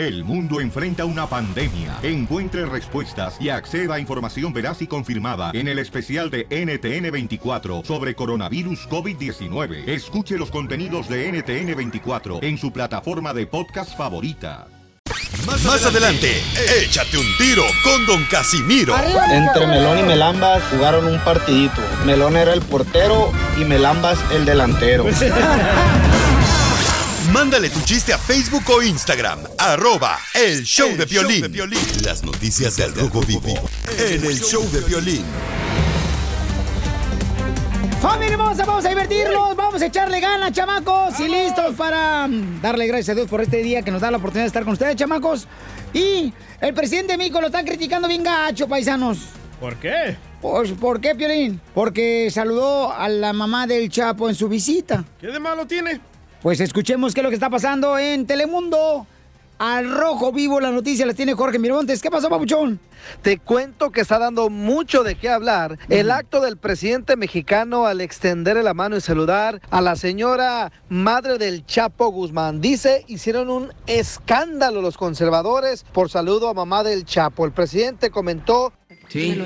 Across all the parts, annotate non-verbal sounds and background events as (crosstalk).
El mundo enfrenta una pandemia. Encuentre respuestas y acceda a información veraz y confirmada en el especial de NTN24 sobre coronavirus COVID-19. Escuche los contenidos de NTN24 en su plataforma de podcast favorita. Más, adelante, échate un tiro con Don Casimiro. Entre Melón y Melambas jugaron un partidito. Melón era el portero y Melambas el delantero. (laughs) Mándale tu chiste a Facebook o Instagram. Arroba El Show, de, violín. Las noticias del Rojo Vivo en El Show de Violín. Familia hermosa, vamos a divertirnos, vamos a echarle ganas, chamacos, y listos para mm, darle gracias a Dios por este día que nos da la oportunidad de estar con ustedes, chamacos. Y el presidente de México lo están criticando bien gacho, paisanos. ¿Por qué? Pues, ¿por qué, Piolín? Porque saludó a la mamá del Chapo en su visita. ¿Qué de malo tiene? Pues escuchemos qué es lo que está pasando en Telemundo. Al rojo vivo la noticia la tiene Jorge Miramontes. ¿Qué pasó, papuchón? Te cuento que está dando mucho de qué hablar el acto del presidente mexicano al extender la mano y saludar a la señora madre del Chapo Guzmán. Dice, hicieron un escándalo los conservadores por saludo a mamá del Chapo. El presidente comentó... Sí,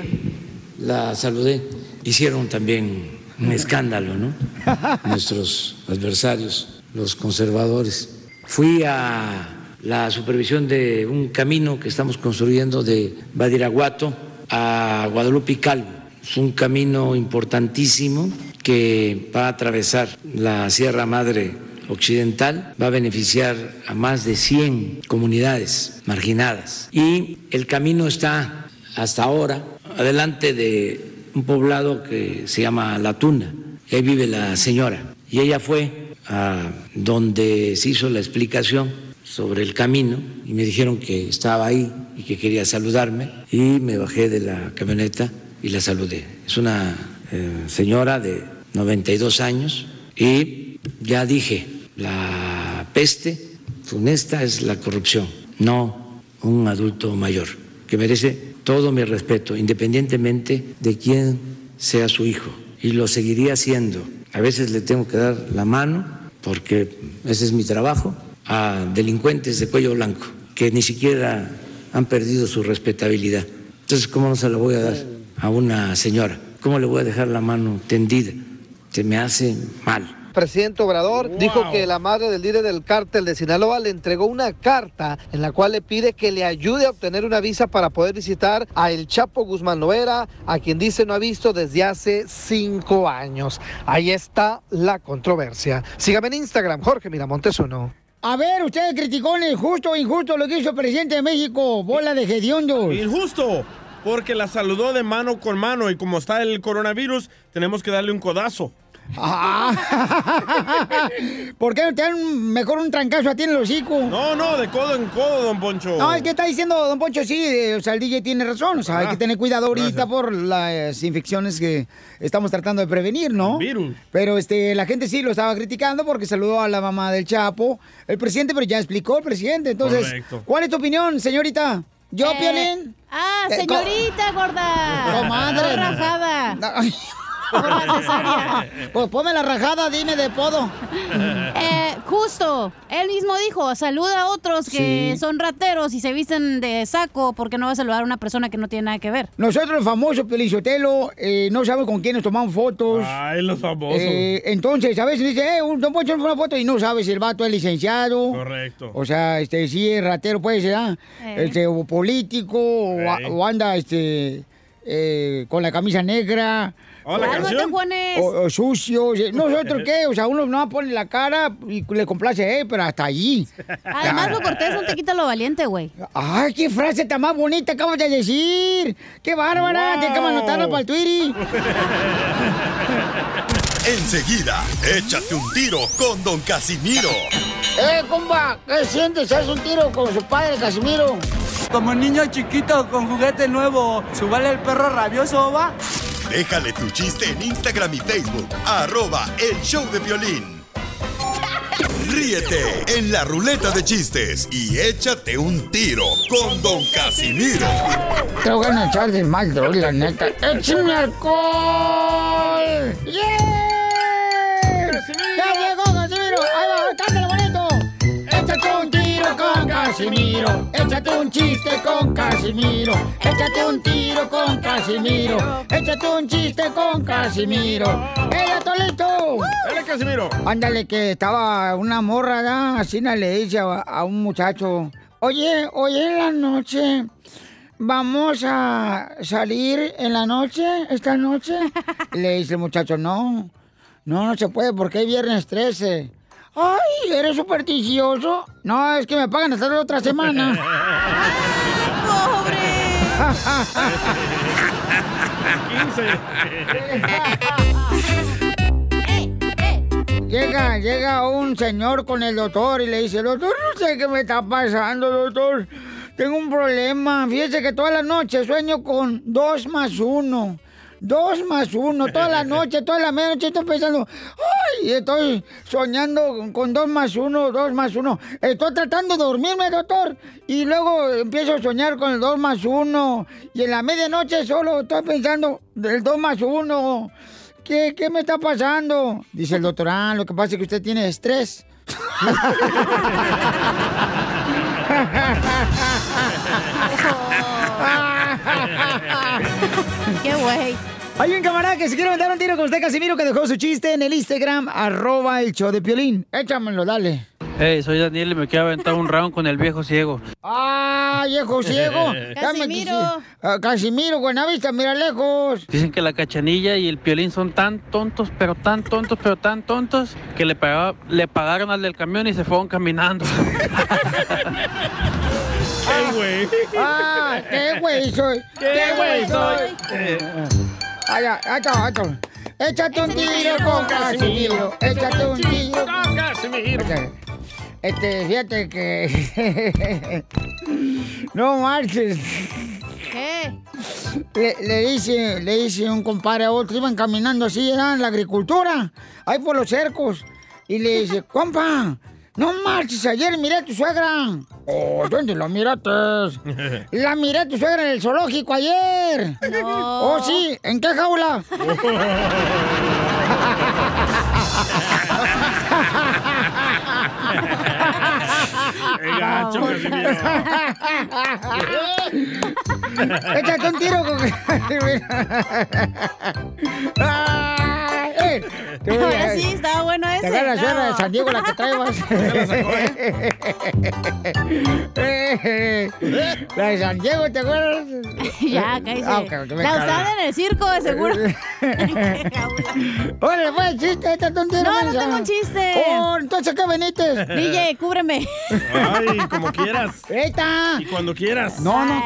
la saludé. Hicieron también un escándalo, ¿no? (laughs) Nuestros adversarios, los conservadores. Fui a la supervisión de un camino que estamos construyendo de Badiraguato a Guadalupe Calvo. Es un camino importantísimo que va a atravesar la Sierra Madre Occidental, va a beneficiar a más de 100 comunidades marginadas. Y el camino está hasta ahora adelante de un poblado que se llama La Tuna. Y ahí vive la señora. Y ella fue a donde se hizo la explicación sobre el camino y me dijeron que estaba ahí y que quería saludarme y me bajé de la camioneta y la saludé. Es una eh, señora de 92 años y ya dije, la peste funesta es la corrupción, no un adulto mayor, que merece todo mi respeto, independientemente de quién sea su hijo. Y lo seguiría haciendo. A veces le tengo que dar la mano porque ese es mi trabajo, a delincuentes de cuello blanco que ni siquiera han perdido su respetabilidad. Entonces, ¿cómo no se la voy a dar a una señora? ¿Cómo le voy a dejar la mano tendida? Se me hace mal presidente Obrador dijo que la madre del líder del cártel de Sinaloa le entregó una carta en la cual le pide que le ayude a obtener una visa para poder visitar a El Chapo Guzmán Loera, a quien dice no ha visto desde hace cinco años. Ahí está la controversia. Sígame en Instagram, Jorge Miramontes uno. A ver, ustedes criticones, justo o injusto lo que hizo el presidente de México, bola de hediondos. Injusto, porque la saludó de mano con mano y como está el coronavirus, tenemos que darle un codazo. Ah. (laughs) ¿Por qué no te dan mejor un trancazo a ti en el hocico? No, no, de codo en codo, don Poncho. No, es que está diciendo don Poncho, sí, o sea, el DJ tiene razón. O sea, hay que tener cuidado ahorita por las infecciones que estamos tratando de prevenir, ¿no? virus. Pero este, la gente sí lo estaba criticando porque saludó a la mamá del Chapo, el presidente, pero ya explicó el presidente. Entonces, Correcto. ¿cuál es tu opinión, señorita? ¿Yo, Eh, Piolín? Ah, Eh, señorita gorda. Comadre. No rajada. (laughs) No. Por la cesárea. Pues ponme la rajada, dime de podo. Eh, justo, él mismo dijo, saluda a otros que Sí. son rateros y se visten de saco porque no va a saludar a una persona que no tiene nada que ver. Nosotros, los famosos Pelizotelo, eh, no sabemos con quién nos tomamos fotos. Ay, los famosos. Eh, entonces, a veces dice, eh, un don Poncho una foto y no sabes si el vato es licenciado. Correcto. O sea, este, sí es ratero, puede ser, ¿ah? Eh. este, o político, o, o anda, este, eh, con la camisa negra. O, o sucio. o sea, ¿Nosotros qué? O sea, uno no pone la cara y le complace a él, pero hasta allí. Además, lo cortés no te quita lo valiente, güey. ¡Ay, qué frase tan más bonita acabas de decir! ¡Qué bárbara! Wow. Tienes que anotarla para el Twitter. Enseguida, échate un tiro con Don Casimiro. ¡Eh, compa! ¿Qué sientes? ¿Haz un tiro con su padre, Casimiro? Como niño chiquito con juguete nuevo, ¿subale el perro rabioso, va? Déjale tu chiste en Instagram y Facebook, arroba el show de violín. Ríete en la ruleta de chistes y échate un tiro con Don Casimiro. Te voy a echar de mal, droga, la neta. ¡Échame alcohol! ¡Yeah! ¡Ya llegó, Casimiro! ¡Ahí va, cántale bonito! ¡Échate un tiro con Casimiro. Échate un chiste con Casimiro. Échate un tiro con Casimiro. Échate un chiste con Casimiro. ¡Ey, Atolito! ¡Dale, Casimiro! Ándale, que estaba una morra, ¿verdad? así le dice a, a un muchacho. Oye, hoy en la noche, ¿vamos a salir en la noche, esta noche? (laughs) Le dice el muchacho, no, no, no se puede porque es viernes 13. Ay, ¿eres supersticioso? No, es que me pagan hasta la otra semana. (laughs) (laughs) Llega, llega un señor con el doctor y le dice, doctor, no sé qué me está pasando, doctor. Tengo un problema. Fíjese que toda la noche sueño con dos más uno. Dos más uno, toda la (laughs) noche, toda la medianoche estoy pensando, ay, estoy soñando con dos más uno, dos más uno. Estoy tratando de dormirme, doctor, y luego empiezo a soñar con el dos más uno. Y en la medianoche solo estoy pensando del dos más uno. ¿Qué, ¿Qué me está pasando? Dice el doctor, ah, lo que pasa es que usted tiene estrés. (laughs) (laughs) ¡Qué güey! Hay un camarada que se quiere mandar un tiro con usted, Casimiro, que dejó su chiste en el Instagram, arroba el show de Piolín. Échamelo, dale. Hey, soy Daniel y me quiero aventar un round con el viejo ciego. ¡Ah, viejo ciego! (laughs) Dame Casimiro. Ah, Casimiro, Buenavista, mira lejos. Dicen que la cachanilla y el piolín son tan tontos, pero tan tontos, pero tan tontos, que le, pagaba- le pagaron al del camión y se fueron caminando. (laughs) ¡Qué güey! ¡Ah, qué güey soy! ¡Qué güey soy! Ay, ay. Échate un tiro con Casimiro. Échate un tiro con Casimiro. Este, fíjate que. (laughs) no marches. ¿Qué? Le, le dice, le dice un compadre a otro, iban caminando así, era en la agricultura, ahí por los cercos. Y le dice, compa, no marches, ayer miré a tu suegra. Oh, (laughs) ¿dónde la miraste? La miré a tu suegra en el zoológico ayer. No. Oh, sí, ¿en qué jaula? ¡Qué gacho, Casimiro! Échate un tiro con... (laughs) Ay, eh, Ahora sí, estaba bueno ese. Te la suegra de. San Diego la que traebas. (laughs) ¿eh? (laughs) La de San Diego, ¿te acuerdas? ya, cállese. Ah, ok, que me la usaban en el circo, de seguro. (laughs) Órale, fue el chiste, un tiro. No, no tengo un chiste. Oh, entonces, ¿qué veniste? DJ, cúbreme. Ay, como quieras. ¡Eita! Y cuando quieras. No, no.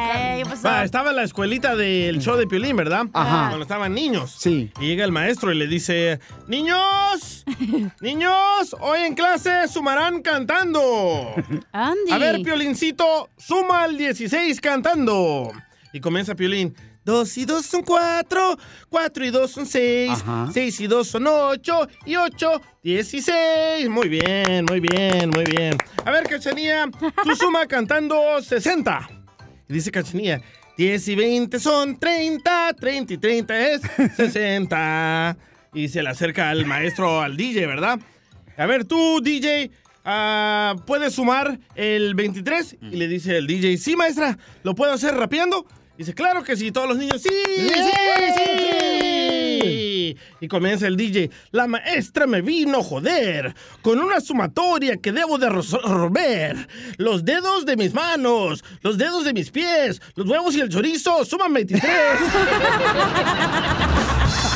Va, estaba en la escuelita del show de Piolín, ¿verdad? Ajá. Cuando estaban niños. Sí. Y llega el maestro y le dice, niños, (laughs) niños, hoy en clase sumarán cantando. Andy. A ver, Piolincito, suma al 16 cantando. Y comienza Piolín. Dos y dos son cuatro, cuatro y dos son seis, Ajá. seis y dos son ocho, y ocho, dieciséis. Muy bien, muy bien, muy bien. A ver, Cachanía, tú suma (laughs) cantando 60. Y dice Cachanía, 10 y 20 son 30, 30 y 30 es 60. Y se le acerca al maestro, al DJ, ¿verdad? A ver, tú, DJ, ah, ¿puedes sumar el 23? Y le dice el DJ, sí, maestra, ¿lo puedo hacer rapeando? Dice, claro que sí, todos los niños, sí, sí, sí. Y comienza el DJ, la maestra me vino joder con una sumatoria que debo de resolver. Los dedos de mis manos, los dedos de mis pies, los huevos y el chorizo suman 23. (laughs)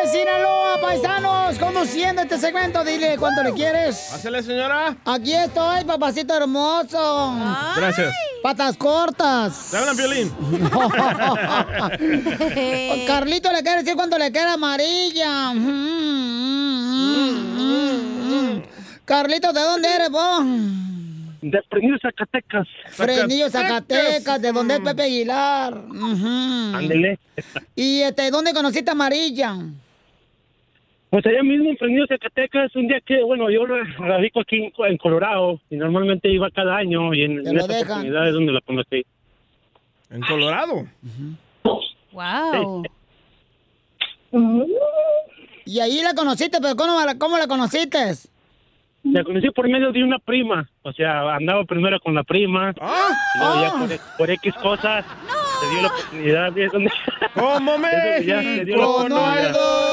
Sinaloa, conduciendo este segmento. Dile cuánto le quieres. Pásale, señora. Aquí estoy, papacito hermoso. Gracias. Patas cortas. ¿Te hablan, Piolín? (laughs) Carlito le quiere decir cuánto le queda amarilla. Carlitos, ¿de dónde eres vos? De Frenillo, Zacatecas. Frenillo, Zacatecas, ¿de dónde es Pepe Aguilar? Ándele. ¿Y este, dónde conociste a Amarilla? Pues allá mismo en Zacatecas, un día que, bueno, yo radico aquí en, Colorado y normalmente iba cada año y en, en esta dejan. oportunidad es donde la conocí. ¿En Colorado? Wow. Y ahí la conociste, pero ¿cómo la, cómo la conociste? La conocí por medio de una prima. O sea, andaba primero con la prima. y luego ya por, por X cosas se dio la oportunidad. es donde- ¡Como (laughs) la México! ¡No!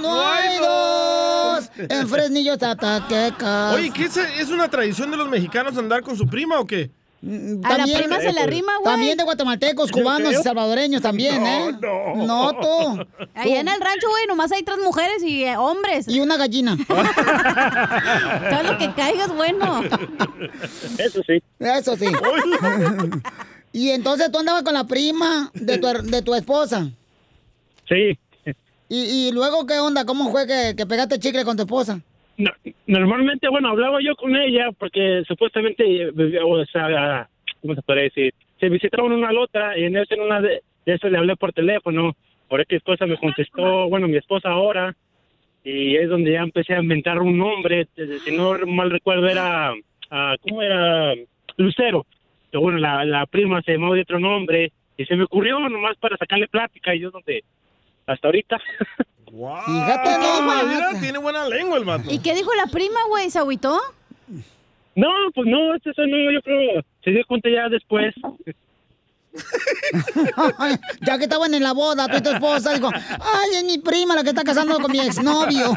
¡No hay dos! En Fresnillo, Zacatecas. Oye, ¿qué es, es una tradición de los mexicanos andar con su prima o qué? A la prima se le arrima, güey. También de guatemaltecos, cubanos y salvadoreños también, ¿eh? no. No, tú. Allá en el rancho, güey, nomás hay tres mujeres y eh, hombres. Y una gallina. (laughs) Todo lo que caiga es bueno. Eso sí. Eso sí. (laughs) y entonces tú andabas con la prima de tu, de tu esposa. Sí. Y, y luego, ¿qué onda? ¿Cómo fue que, que pegaste chicle con tu esposa? No, normalmente, bueno, hablaba yo con ella porque supuestamente, eh, o sea, ¿cómo se puede decir? Se visitaron una a la otra y en eso, en una de, eso le hablé por teléfono. Por X cosa me contestó, bueno, mi esposa ahora. Y es donde ya empecé a inventar un nombre. eh, Si no mal recuerdo, era, ah, ¿cómo era? Lucero. Pero bueno, la, la prima se llamaba de otro nombre. Y se me ocurrió nomás para sacarle plática y yo donde, hasta ahorita. Fíjate Ah, nomás. mira, tiene buena lengua el vato. ¿Y qué dijo la prima, güey? ¿Se agüitó? No, pues no, eso no, yo creo, se dio cuenta ya después. ya que estaban en la boda, tú y tu esposa, dijo, ay, es mi prima la que está casando con mi exnovio.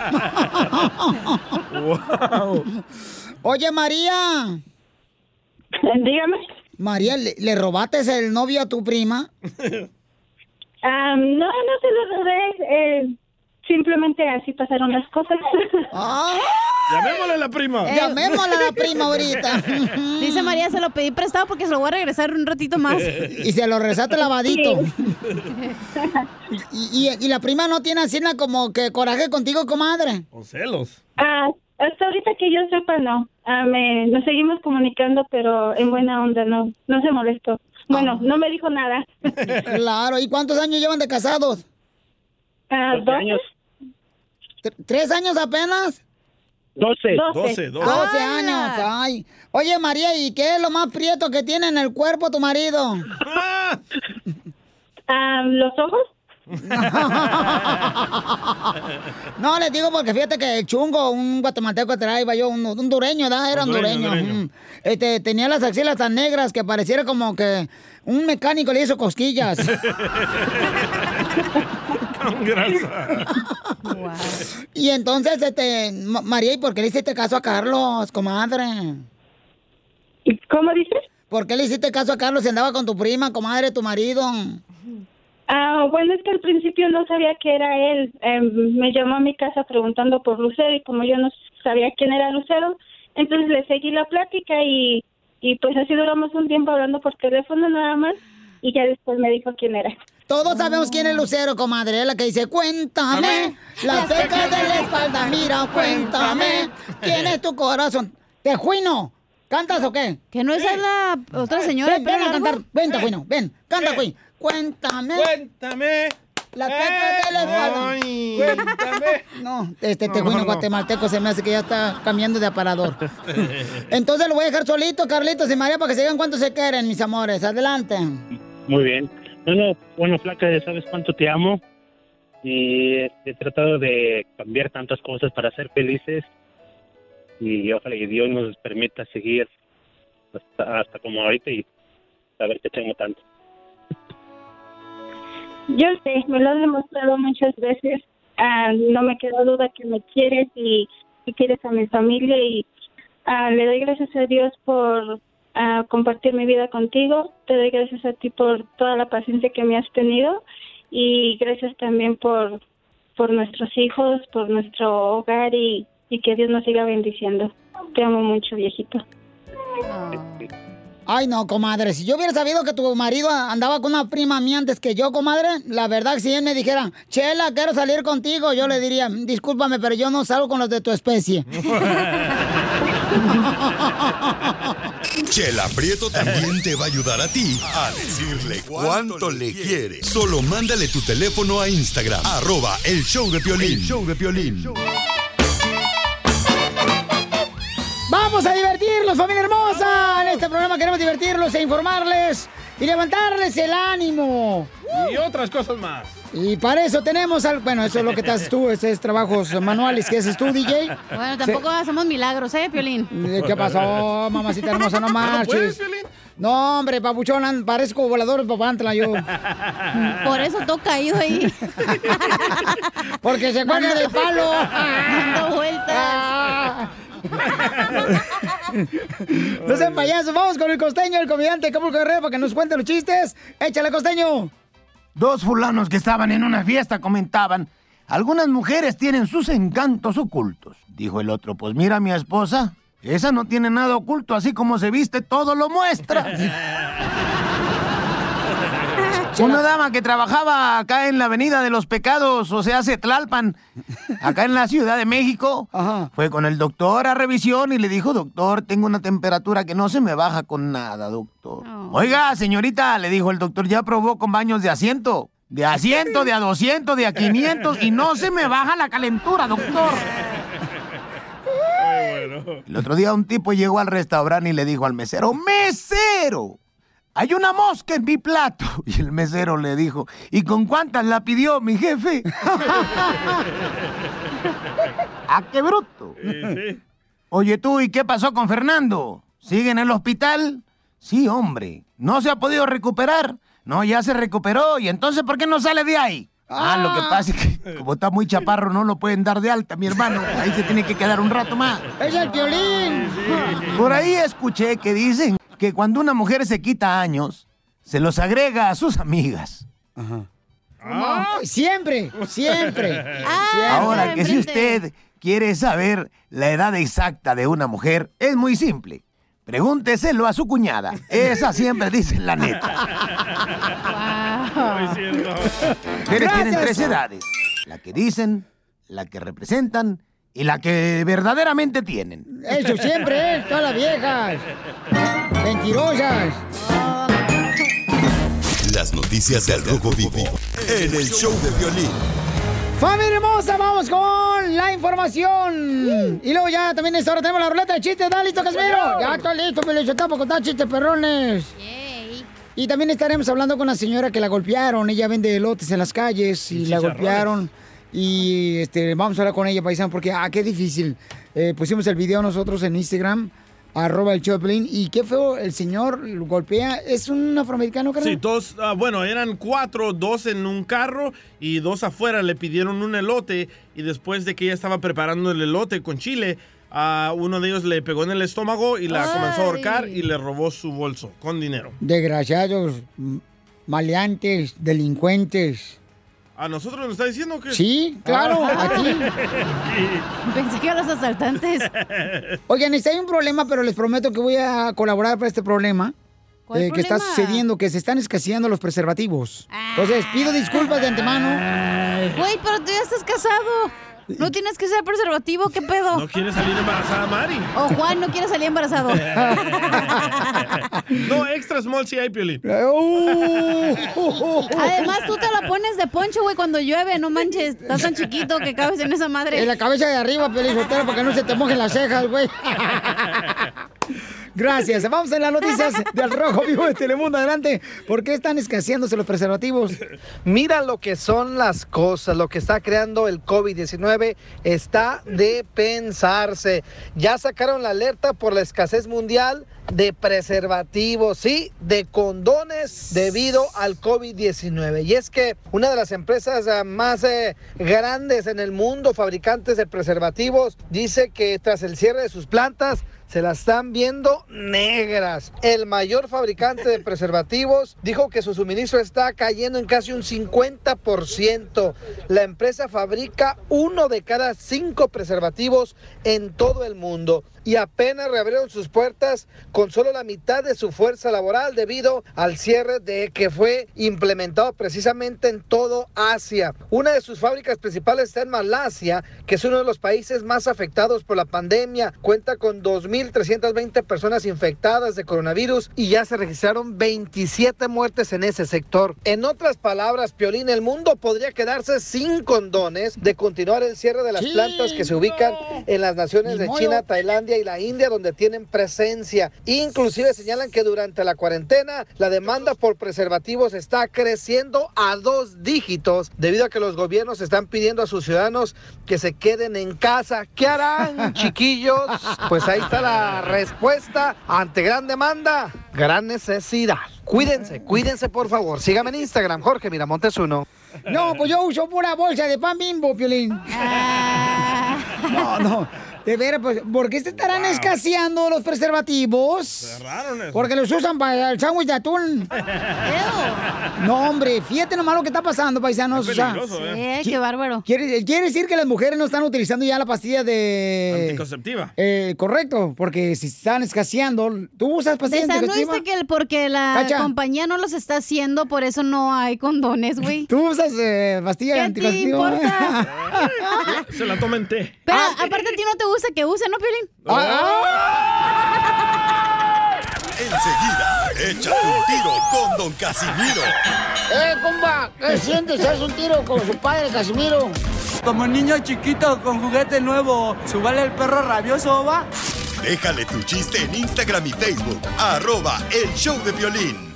Oye, María. Dígame. María, ¿le, le robaste el novio a tu prima? (laughs) Ah, no, no se lo robé. Eh, simplemente así pasaron las cosas. (laughs) Llamémosle a la prima. Eh, Llamémosle a la prima ahorita. (laughs) Dice María, se lo pedí prestado porque se lo voy a regresar un ratito más. (laughs) Y se lo rezaste lavadito. Y, y- y la prima no tiene así como que coraje contigo, comadre. O celos. Ah, hasta ahorita que yo sepa, no. Ah, me, nos seguimos comunicando, pero en buena onda, no. No se molestó. Bueno, no me dijo nada. (laughs) Claro, ¿y cuántos años llevan de casados? Ah, Doce años. ¿Tres años apenas? Doce. Doce, doce. 12 años, ay. Oye, María, ¿y qué es lo más prieto que tiene en el cuerpo tu marido? Ah, ¿Los ojos? (laughs) No, les digo porque fíjate que el chungo, un guatemalteco traía yo, un, un dureño, ¿verdad? Era un dureño. mm. Este, tenía las axilas tan negras que pareciera como que un mecánico le hizo cosquillas. (laughs) Con grasa. (laughs) y entonces, este, Ma- María, ¿y por qué le hiciste caso a Carlos, comadre? ¿Cómo dices? ¿Por qué le hiciste caso a Carlos si andaba con tu prima, comadre, tu marido? Ah, bueno, es que al principio no sabía que era él. Em, me llamó a mi casa preguntando por Lucero y como yo no sabía quién era Lucero, entonces le seguí la plática y, y pues así duramos un tiempo hablando por teléfono nada más y ya después me dijo quién era. Todos sabemos quién es Lucero, comadre, la que dice, cuéntame, las pecas de la espalda, mira, cuéntame, quién es tu corazón. Tejuino, ¿cantas o qué? ¿Que no esa es la otra señora de Ven, ven a cantar, ven, Tejuino, ven, canta, güey. Cuéntame. Cuéntame. De la espalda. Ay. Cuéntame. No, este No, Tejuino no, no. guatemalteco se me hace que ya está cambiando de aparador. Entonces lo voy a dejar solito, Carlitos y María, para que se digan cuánto se quieren, mis amores. Adelante. Muy bien. Bueno, bueno, Flaca, ya sabes cuánto te amo. Y he tratado de cambiar tantas cosas para ser felices. Y ojalá que Dios nos permita seguir hasta, hasta como ahorita y saber que tengo tanto. Yo sé, me lo has demostrado muchas veces. Ah, no me queda duda que me quieres y, quieres a mi familia y ah, le doy gracias a Dios por ah, compartir mi vida contigo. Te doy gracias a ti por toda la paciencia que me has tenido y gracias también por, por nuestros hijos, por nuestro hogar y, y que Dios nos siga bendiciendo. Te amo mucho, viejito. Ay, no, comadre. Si yo hubiera sabido que tu marido andaba con una prima mía antes que yo, comadre, la verdad, si él me dijera, Chela, quiero salir contigo, yo le diría, discúlpame, pero yo no salgo con los de tu especie. (laughs) Chela Prieto también te va a ayudar a ti a decirle cuánto le quiere. Solo mándale tu teléfono a Instagram, arroba el show de Piolín. El show de Piolín. Vamos a divertirlos, familia hermosa. En este programa queremos divertirlos e informarles y levantarles el ánimo. Y otras cosas más. Y para eso tenemos al... Bueno, eso es lo que te haces tú, (laughs) ese es trabajos manuales que haces tú, DJ. Bueno, tampoco hacemos milagros, ¿eh, Piolín? ¿Qué pasó, mamacita hermosa? No marches. No, hombre, papuchón, parezco volador de papantla yo. (laughs) Por eso todo caído ahí. (laughs) Porque se cuelga del palo. Dando vueltas. (laughs) No sean payasos, vamos con el costeño, el comediante Acapulco Guerrero, para que nos cuente los chistes. Échale, costeño. Dos fulanos que estaban en una fiesta comentaban, algunas mujeres tienen sus encantos ocultos. Dijo el otro, pues mira a mi esposa, esa no tiene nada oculto, así como se viste, todo lo muestra. (laughs) Una dama que trabajaba acá en la Avenida de los Pecados, o sea, Tlalpan, acá en la Ciudad de México, fue con el doctor a revisión y le dijo, doctor, tengo una temperatura que no se me baja con nada, doctor. Oiga, señorita, le dijo el doctor, ya probó con baños de asiento. De asiento, de a 200, de a 500 y no se me baja la calentura, doctor. El otro día un tipo llegó al restaurante y le dijo al mesero, ¡Mesero! Hay una mosca en mi plato. (laughs) Y el mesero le dijo, ¿y con cuántas la pidió mi jefe? (laughs) ¡Ah, qué bruto! Oye tú, ¿y qué pasó con Fernando? ¿Sigue en el hospital? Sí, hombre. ¿No se ha podido recuperar? No, ya se recuperó. ¿Y entonces por qué no sale de ahí? Ah, lo que pasa es que como está muy chaparro no lo pueden dar de alta, mi hermano. Ahí se tiene que quedar un rato más. ¡Es el violín! Por ahí escuché que dicen que cuando una mujer se quita años, se los agrega a sus amigas. (laughs) Ah, Siempre, siempre. Ahora que si usted quiere saber la edad exacta de una mujer, es muy simple. Pregúnteselo a su cuñada. Esa siempre dice la neta. Mujeres tienen tres edades. La que dicen, la que representan y la que verdaderamente tienen. Eso siempre, ¿eh? Todas las viejas. Mentirosas. Las noticias del Rojo Vivo en el show de violín. Familia hermosa, vamos con la información. Y luego ya también esta hora tenemos la ruleta de chistes. ¿Está listo, Casimiro? Ya está listo, me lo para contar chistes perrones. Y también estaremos hablando con la señora que la golpearon. Ella vende elotes en las calles y la golpearon. Y este, vamos a hablar con ella, paisano, porque, ah, qué difícil. Eh, pusimos el video nosotros en Instagram, arroba el Choplin. Y qué feo, el señor lo golpea. ¿Es un afroamericano, creo? Sí, dos, ah, bueno, eran cuatro, dos en un carro y dos afuera. Le pidieron un elote y después de que ella estaba preparando el elote con chile, a uno de ellos le pegó en el estómago y la comenzó a ahorcar y le robó su bolso con dinero. Desgraciados, maleantes, delincuentes. ¿A nosotros nos está diciendo que...? Sí, claro, Ah. aquí. (laughs) Pensé que a los asaltantes. (laughs) Oigan, este, hay un problema, pero les prometo que voy a colaborar para este problema. ¿Cuál eh, que está problema? sucediendo, que se están escaseando los preservativos. Entonces, pido disculpas de antemano. Güey, pero tú ya estás casado. No tienes que ser preservativo, ¿qué pedo? ¿No quiere salir embarazada Mari? O Juan no quiere salir embarazado. (laughs) No, extra small si hay, Piolín. (laughs) Además, tú te la pones de poncho, güey, cuando llueve, no manches. Estás tan chiquito que cabes en esa madre. En la cabeza de arriba, Pelizotero, para que no se te mojen las cejas, güey. (laughs) Gracias. Vamos en las noticias del Rojo Vivo de Telemundo. Adelante. ¿Por qué están escaseándose los preservativos? Mira lo que son las cosas, lo que está creando el COVID-19 está de pensarse. Ya sacaron la alerta por la escasez mundial de preservativos, sí, de condones debido al COVID-19. Y es que una de las empresas ah, más eh, grandes en el mundo, fabricantes de preservativos, dice que tras el cierre de sus plantas, se las están viendo negras. El mayor fabricante de preservativos dijo que su suministro está cayendo en casi un 50%. La empresa fabrica uno de cada cinco preservativos en todo el mundo. Y apenas reabrieron sus puertas con solo la mitad de su fuerza laboral debido al cierre de que fue implementado precisamente en todo Asia. Una de sus fábricas principales está en Malasia, que es uno de los países más afectados por la pandemia. Cuenta con 2.320 personas infectadas de coronavirus y ya se registraron 27 muertes en ese sector. En otras palabras, Piolín, el mundo podría quedarse sin condones de continuar el cierre de las plantas que se ubican en las naciones de. China, Tailandia y la India, donde tienen presencia. Inclusive señalan que durante la cuarentena la demanda por preservativos está creciendo a dos dígitos debido a que los gobiernos están pidiendo a sus ciudadanos que se queden en casa. ¿Qué harán, (laughs) chiquillos? Pues ahí está la respuesta ante gran demanda, gran necesidad. Cuídense, cuídense por favor. Sígame en Instagram, Jorge Miramontes uno. No, pues yo uso pura bolsa de pan bimbo, Piolín. No, no. De veras, pues, ¿por qué se estarán escaseando los preservativos? Cerraron eso. Porque los usan para el sándwich de atún. (laughs) No, hombre, fíjate nomás lo que está pasando, paisanos. Es o sea, peligroso, ¿eh? Sí, qué bárbaro. Quiere, quiere decir que las mujeres no están utilizando ya la pastilla de... Anticonceptiva. Eh, correcto, porque si están escaseando, ¿tú usas pastillas no anticonceptivas? dice que el- porque la Cacha. compañía no los está haciendo, por eso no hay condones, güey. (laughs) ¿Tú usas eh, pastillas ¿Qué te anticonceptivas? importa? (laughs) Se la tomen té. Pero aparte a ti no te gusta que use, ¿no, Piolín? Enseguida, échate un tiro con Don Casimiro. ¡Eh, compa! ¿Qué sientes? ¿Haz un tiro con su padre, Casimiro? Como niño chiquito con juguete nuevo, ¿subale el perro rabioso, va? Déjale tu chiste en Instagram y Facebook. Arroba el show de violín.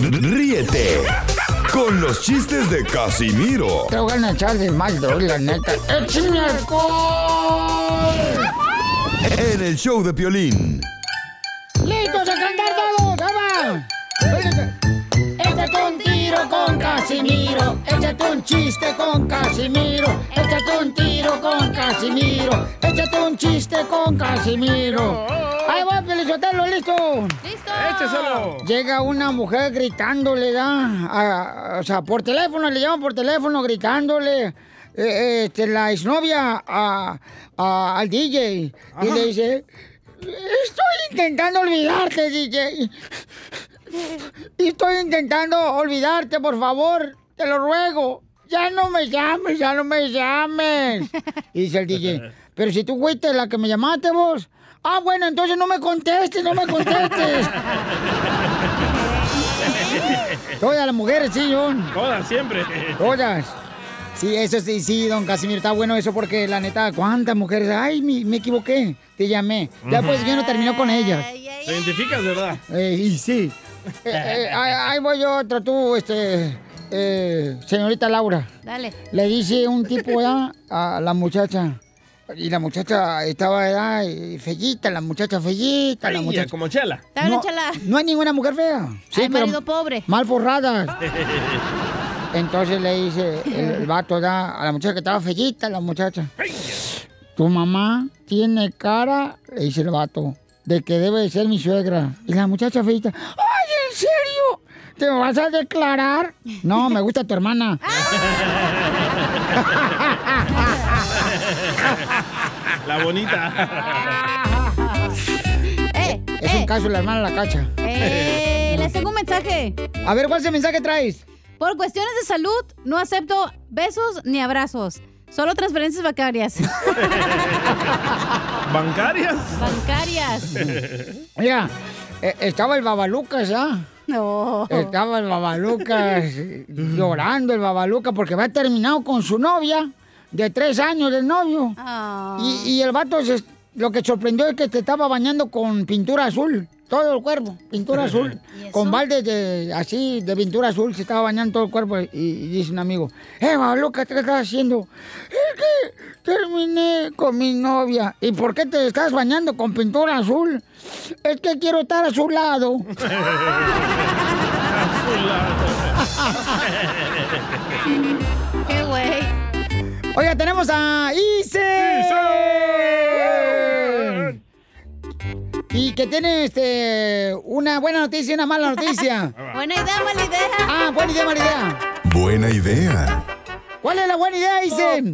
Ríete con los chistes de Casimiro Te voy a echar de mal, droga, la neta. ¡Échame alcohol! en el show de violín. ¡Listos a cantar todos! ¡Ahí va! Échate un tiro con Casimiro. Échate un chiste con Casimiro. Échate un tiro con Casimiro. Échate un chiste con Casimiro. Ahí va, Pelizotelo, listo. ¡Listo! Écheselo. Llega una mujer gritándole, ¿da? A- a- o sea, por teléfono, le llaman por teléfono gritándole. eh, eh, este, la exnovia a- a- al DJ. Y le dice, estoy intentando olvidarte, DJ. Y estoy intentando olvidarte, por favor. Te lo ruego. Ya no me llames, ya no me llames. (laughs) Y dice el DJ, pero si tú fuiste la que me llamaste vos. Ah, bueno, entonces no me contestes, no me contestes. (laughs) Todas las mujeres, sí, John. Todas, siempre. Todas. Sí, eso sí, sí, don Casimiro, está bueno eso porque la neta, ¿cuántas mujeres? Ay, me, me equivoqué, te llamé. Ya pues yo no terminó con ellas. ¿Te identificas, verdad? Eh, y sí. Eh, eh, ahí, voy yo, otro tú, este, eh, señorita Laura. Dale. Le dice un tipo a la muchacha. Y la muchacha estaba ya fellita, la muchacha fellita, la Ay, muchacha. como chela. Dale, No, chala. no hay ninguna mujer fea. Sí, Ay, pero marido pobre. mal forradas. (laughs) Entonces le dice el, el vato ya a la muchacha que estaba fellita, la muchacha. Tu mamá tiene cara, le dice el vato, de que debe de ser mi suegra. Y la muchacha fellita, ¡ay, en serio! ¿Te vas a declarar? No, me gusta tu hermana. (laughs) La bonita. (laughs) ¡Eh! Es un caso de la hermana la cacha. ¡Eh! Les tengo un mensaje. A ver, ¿cuál es el mensaje traes? Por cuestiones de salud, no acepto besos ni abrazos. Solo transferencias bancarias. (laughs) ¿Bancarias? bancarias. Mira, eh, estaba el Babalucas, ¿ya? No. Estaba el Babalucas (laughs) llorando el Babalucas porque había terminado con su novia de tres años de novio. Ah. Y, y el vato se- lo que sorprendió es que te estaba bañando con pintura azul. Todo el cuerpo, pintura (laughs) azul. Con balde de, así de pintura azul se estaba bañando todo el cuerpo. Y, y dice un amigo, eh, Babalucas, ¿qué estás haciendo? Es que terminé con mi novia. ¿Y por qué te estás bañando con pintura azul? Es que quiero estar a su lado. (laughs) (laughs) ¡Qué güey! Oiga, tenemos a Ise. Y que tiene este una buena noticia y una mala noticia. (laughs) Buena idea, mala idea. Ah, buena idea, mala idea. Buena idea. ¿Cuál es la buena idea, Ise?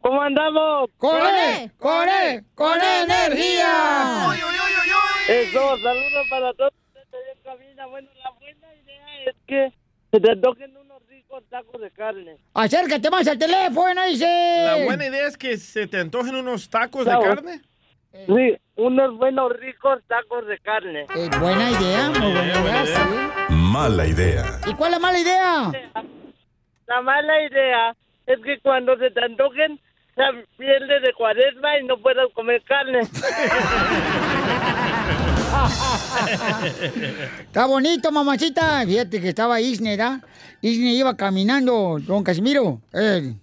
¿Cómo andamos? ¡Con él! ¡Con él! ¡Con energía! Eso, saludos para todos ustedes en cabina. Bueno, la buena idea es que se te toquen unos ricos tacos de carne. Acércate más al teléfono, dice. La buena idea es que se te antojen unos tacos de carne. Sí, unos buenos ricos tacos de carne. Eh, buena idea, muy buena idea, sí. Mala idea. ¿Y cuál es la mala idea? La mala idea es que cuando se te antojen, se pierde de cuaresma y no puedas comer carne. (laughs) Está bonito, mamacita. Fíjate que estaba Isne, ¿verdad? Isne iba caminando, don Casimiro. eh,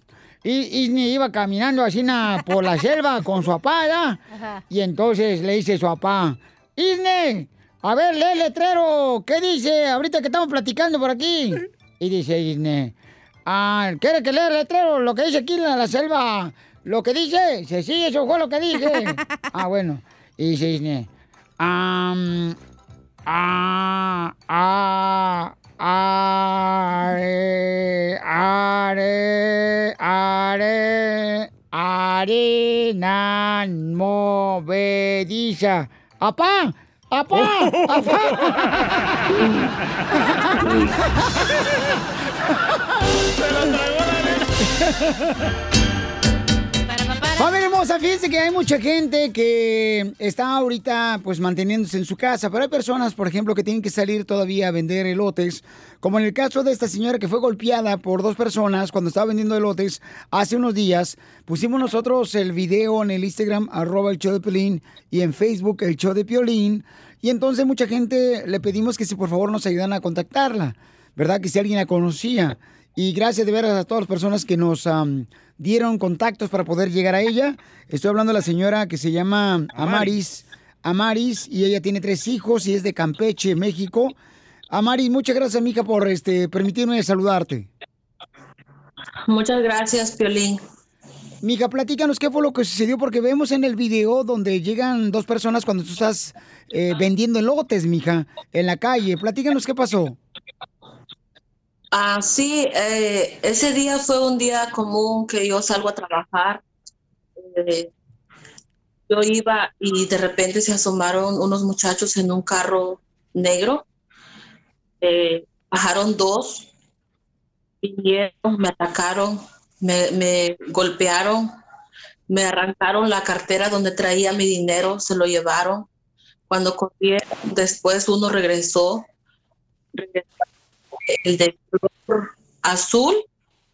I- Isne iba caminando así na- por la selva con su papá. Y entonces le dice su papá, Isne, a ver, lee el letrero. ¿Qué dice? Ahorita que estamos platicando por aquí. Y dice Isne, ah, ¿quiere que lea el letrero? Lo que dice aquí en la, la selva. Lo que dice. Dice, sí, eso fue lo que dije. (laughs) ah, bueno. Y dice Isne, Am, a, a, are, are, are, arena movediza. ¡Apá! ¡Apá! ¡Apá! Familia hermosa, fíjense que hay mucha gente que está ahorita pues manteniéndose en su casa, pero hay personas, por ejemplo, que tienen que salir todavía a vender elotes, como en el caso de esta señora que fue golpeada por dos personas cuando estaba vendiendo elotes hace unos días. Pusimos nosotros el video en el Instagram, arroba el show de Piolín, y en Facebook, el show de Piolín, y entonces mucha gente le pedimos que si por favor nos ayudan a contactarla, ¿verdad? Que si alguien la conocía. Y gracias de veras a todas las personas que nos am, dieron contactos para poder llegar a ella. Estoy hablando de la señora que se llama Amaris. Amaris, y ella tiene tres hijos y es de Campeche, México. Amaris, muchas gracias, mija, por este, permitirme saludarte. Muchas gracias, Piolín. Mija, platícanos qué fue lo que sucedió, porque vemos en el video donde llegan dos personas cuando tú estás eh, vendiendo elotes, mija, en la calle. Platícanos qué pasó. Ah, sí, eh, ese día fue un día común que yo salgo a trabajar. Eh, yo iba y de repente se asomaron unos muchachos en un carro negro. Eh, bajaron dos, vinieron, me atacaron, me, golpearon, me arrancaron la cartera donde traía mi dinero, se lo llevaron. Cuando corrieron, después uno regresó el de color azul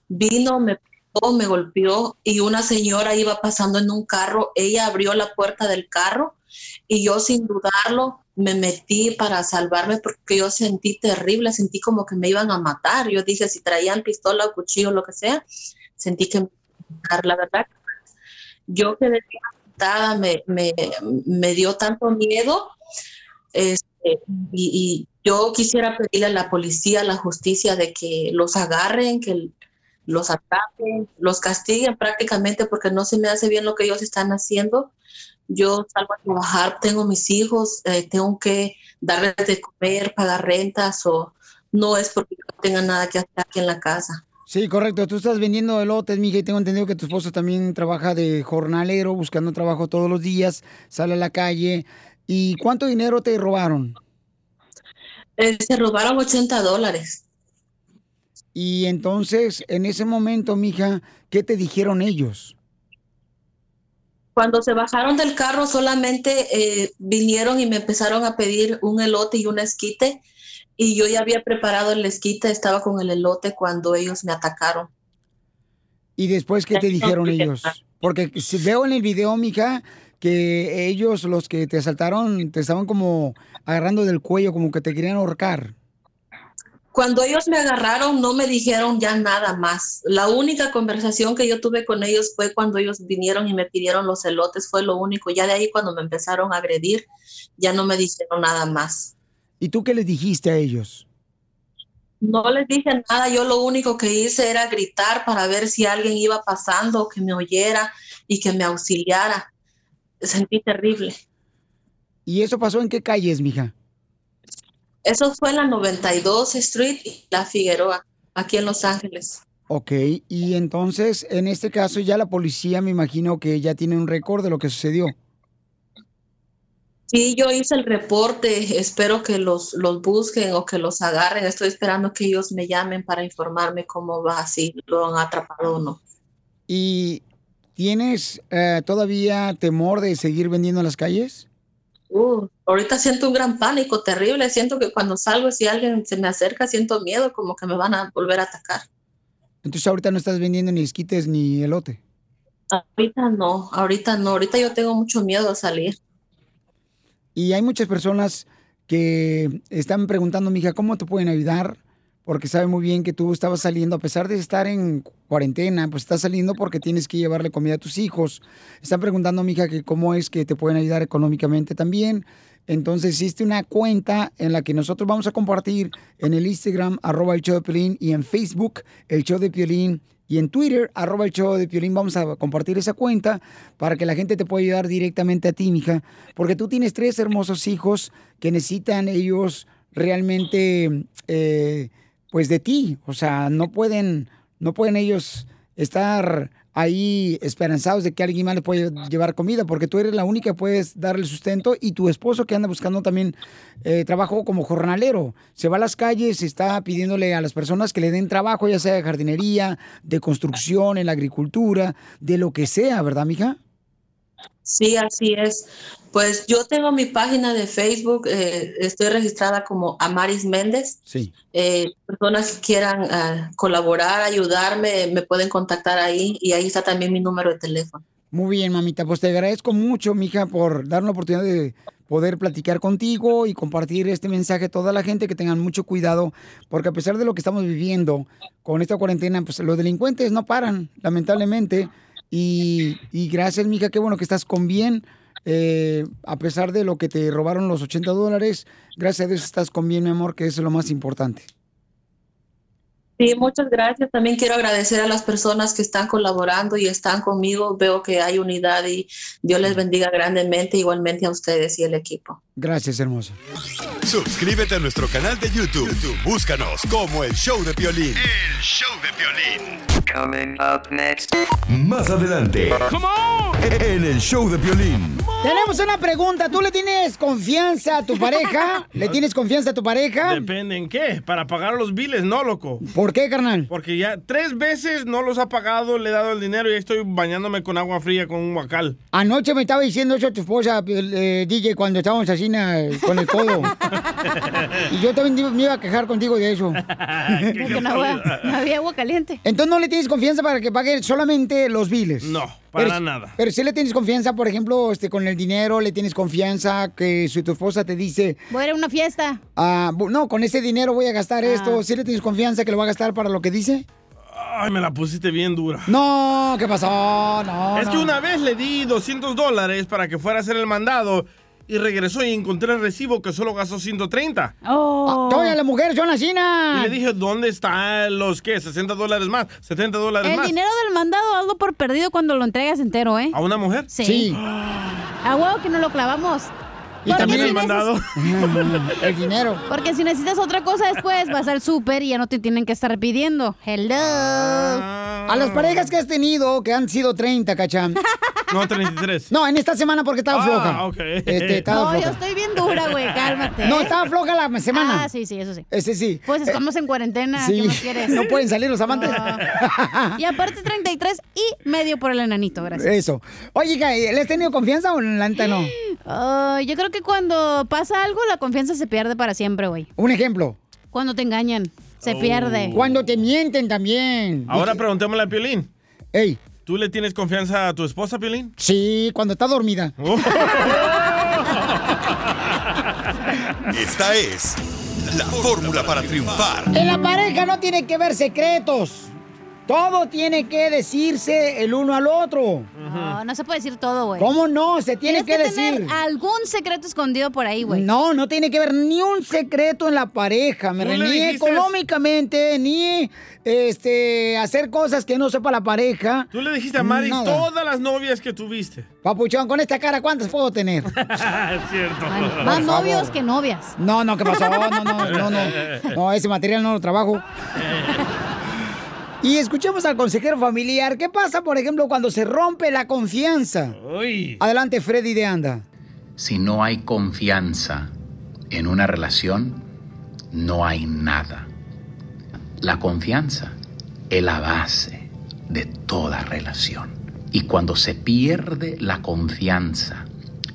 vino, me me golpeó y una señora iba pasando en un carro, ella abrió la puerta del carro y yo sin dudarlo me metí para salvarme porque yo sentí terrible, sentí como que me iban a matar. Yo dije, si traían pistola o cuchillo, lo que sea, sentí que me iban a matar. La verdad, yo quedé asustada, me, me, me dio tanto miedo. Este, y yo quisiera pedirle a la policía, a la justicia, de que los agarren, que los ataquen, los castiguen prácticamente porque no se me hace bien lo que ellos están haciendo. Yo salgo a trabajar, tengo mis hijos, eh, tengo que darles de comer, pagar rentas o no es porque no tenga nada que hacer aquí en la casa. Sí, correcto. Tú estás vendiendo elotes, mija, y tengo entendido que tu esposo también trabaja de jornalero, buscando trabajo todos los días, sale a la calle. ¿Y cuánto dinero te robaron? Eh, se robaron 80 dólares. Y entonces, en ese momento, mija, ¿qué te dijeron ellos? Cuando se bajaron del carro solamente eh, vinieron y me empezaron a pedir un elote y un esquite y yo ya había preparado el esquite, estaba con el elote cuando ellos me atacaron. ¿Y después qué te dijeron ellos? Porque si veo en el video, mija, que ellos, los que te asaltaron, te estaban como agarrando del cuello, como que te querían ahorcar. Cuando ellos me agarraron no me dijeron ya nada más. La única conversación que yo tuve con ellos fue cuando ellos vinieron y me pidieron los elotes, fue lo único. Ya de ahí cuando me empezaron a agredir, ya no me dijeron nada más. ¿Y tú qué les dijiste a ellos? No les dije nada, yo lo único que hice era gritar para ver si alguien iba pasando, que me oyera y que me auxiliara. Sentí terrible. ¿Y eso pasó en qué calles, mija? Eso fue en la 92 Street y la Figueroa, aquí en Los Ángeles. Ok, y entonces, en este caso, ya la policía me imagino que ya tiene un récord de lo que sucedió. Sí, yo hice el reporte, espero que los, los busquen o que los agarren. Estoy esperando que ellos me llamen para informarme cómo va, si lo han atrapado o no. ¿Y tienes eh, todavía temor de seguir vendiendo en las calles? Uh, ahorita siento un gran pánico terrible. Siento que cuando salgo, si alguien se me acerca, siento miedo, como que me van a volver a atacar. Entonces ahorita no estás vendiendo ni esquites ni elote. Ahorita no, ahorita no. Ahorita yo tengo mucho miedo a salir. Y hay muchas personas que están preguntando, mija, ¿cómo te pueden ayudar? Porque saben muy bien que tú estabas saliendo, a pesar de estar en cuarentena, pues estás saliendo porque tienes que llevarle comida a tus hijos. Están preguntando, mija, que cómo es que te pueden ayudar económicamente también. Entonces existe una cuenta en la que nosotros vamos a compartir en el Instagram, arroba el show de Piolín, y en Facebook, el show de Piolín, y en Twitter, arroba el show de Piolín, vamos a compartir esa cuenta para que la gente te pueda ayudar directamente a ti, mija. Porque tú tienes tres hermosos hijos que necesitan ellos realmente, eh, pues de ti. O sea, no pueden, no pueden ellos estar ahí esperanzados de que alguien más les puede llevar comida, porque tú eres la única que puedes darle sustento y tu esposo que anda buscando también eh, trabajo como jornalero. Se va a las calles, está pidiéndole a las personas que le den trabajo, ya sea de jardinería, de construcción, en la agricultura, de lo que sea, ¿verdad, mija? Sí, así es. Pues yo tengo mi página de Facebook, eh, estoy registrada como Amaris Méndez. Sí. Eh, personas que quieran ah, colaborar, ayudarme, me pueden contactar ahí y ahí está también mi número de teléfono. Muy bien, mamita. Pues te agradezco mucho, mija, por darme la oportunidad de poder platicar contigo y compartir este mensaje a toda la gente que tengan mucho cuidado, porque a pesar de lo que estamos viviendo con esta cuarentena, pues los delincuentes no paran, lamentablemente. Y, y gracias, mija, qué bueno que estás con bien. Eh, a pesar de lo que te robaron los 80 dólares, gracias a Dios estás con bien, mi amor, que eso es lo más importante. Sí, muchas gracias. También quiero agradecer a las personas que están colaborando y están conmigo. Veo que hay unidad y Dios les bendiga grandemente, igualmente a ustedes y el equipo. Gracias, hermosa. Suscríbete a nuestro canal de YouTube. YouTube, Búscanos como el show de Piolín. El show de Piolín. Coming up next. Más adelante. En el show de Piolín. Tenemos una pregunta. ¿Tú le tienes confianza a tu pareja? ¿Le (laughs) tienes confianza a tu pareja? Depende en qué. Para pagar los biles, no, loco. ¿Por qué, carnal? Porque ya tres veces no los ha pagado, le he dado el dinero y estoy bañándome con agua fría con un guacal. Anoche me estaba diciendo eso tu esposa, eh, DJ, cuando estábamos así na, con el codo. (laughs) y yo también me iba a quejar contigo de eso. (laughs) Porque no había, no había agua caliente. Entonces no le tienes confianza para que pague solamente los biles. No, para Pero- nada. Pero si le tienes confianza, por ejemplo, este, con el dinero, le tienes confianza que si tu esposa te dice, Voy a ir a una fiesta. ah, no, con ese dinero voy a gastar esto, si le tienes confianza que lo va a gastar para lo que dice? Ay, me la pusiste bien dura. No, ¿qué pasó? No. es no. que una vez le di 200 dólares para que fuera a hacer el mandado y regresó y encontré el recibo que solo gastó 130. Oh. Todas las mujeres son así. Y le dije, ¿dónde están los qué? 60 dólares más, 70 dólares El más. dinero del mandado hazlo por perdido cuando lo entregas entero, ¿eh? ¿A una mujer? Sí. (gasps) A huevo que no lo clavamos. Y Porque también si el mandado. (laughs) el dinero. Porque si necesitas otra cosa después, vas al súper y ya no te tienen que estar pidiendo. Hello. A las parejas que has tenido, que han sido 30, cachán. (laughs) No, 33. No, en esta semana porque estaba Ah, floja. ok. Este, estaba No, yo estoy bien dura, güey, cálmate. No, estaba floja la semana. Ah, sí, sí, eso sí. Ese sí. Pues Eh, estamos en cuarentena, sí. ¿qué más quieres? No pueden salir los amantes. Y aparte 33 y medio por el enanito, gracias. Eso. Oye, ¿le has tenido confianza o la neta no? Yo creo que cuando pasa algo, la confianza se pierde para siempre, güey. Un ejemplo. Cuando te engañan, se Oh. pierde. Cuando te mienten también. Ahora preguntémosle a Piolín. Ey. ¿Tú le tienes confianza a tu esposa, Piolín? Sí, cuando está dormida. (laughs) Esta es la fórmula para triunfar. En la pareja no tiene que ver secretos. Todo tiene que decirse el uno al otro. No, no se puede decir todo, güey. ¿Cómo no? Se tiene Tienes que, decir. tener algún secreto escondido por ahí, güey. No, no tiene que ver ni un secreto en la pareja, me ¿Tú le ni económicamente, ni este hacer cosas que no sepa la pareja. Tú le dijiste a Mari Nada. todas las novias que tuviste. Papuchón, con esta cara, ¿cuántas puedo tener? (laughs) es cierto. Más novios favor. que novias. No, no, ¿qué pasó? No, no, no, no. No, (laughs) ese material no lo trabajo. (laughs) Y escuchemos al consejero familiar. ¿Qué pasa, por ejemplo, cuando se rompe la confianza? Adelante, Freddy de Anda. Si no hay confianza en una relación, no hay nada. La confianza es la base de toda relación. Y cuando se pierde la confianza,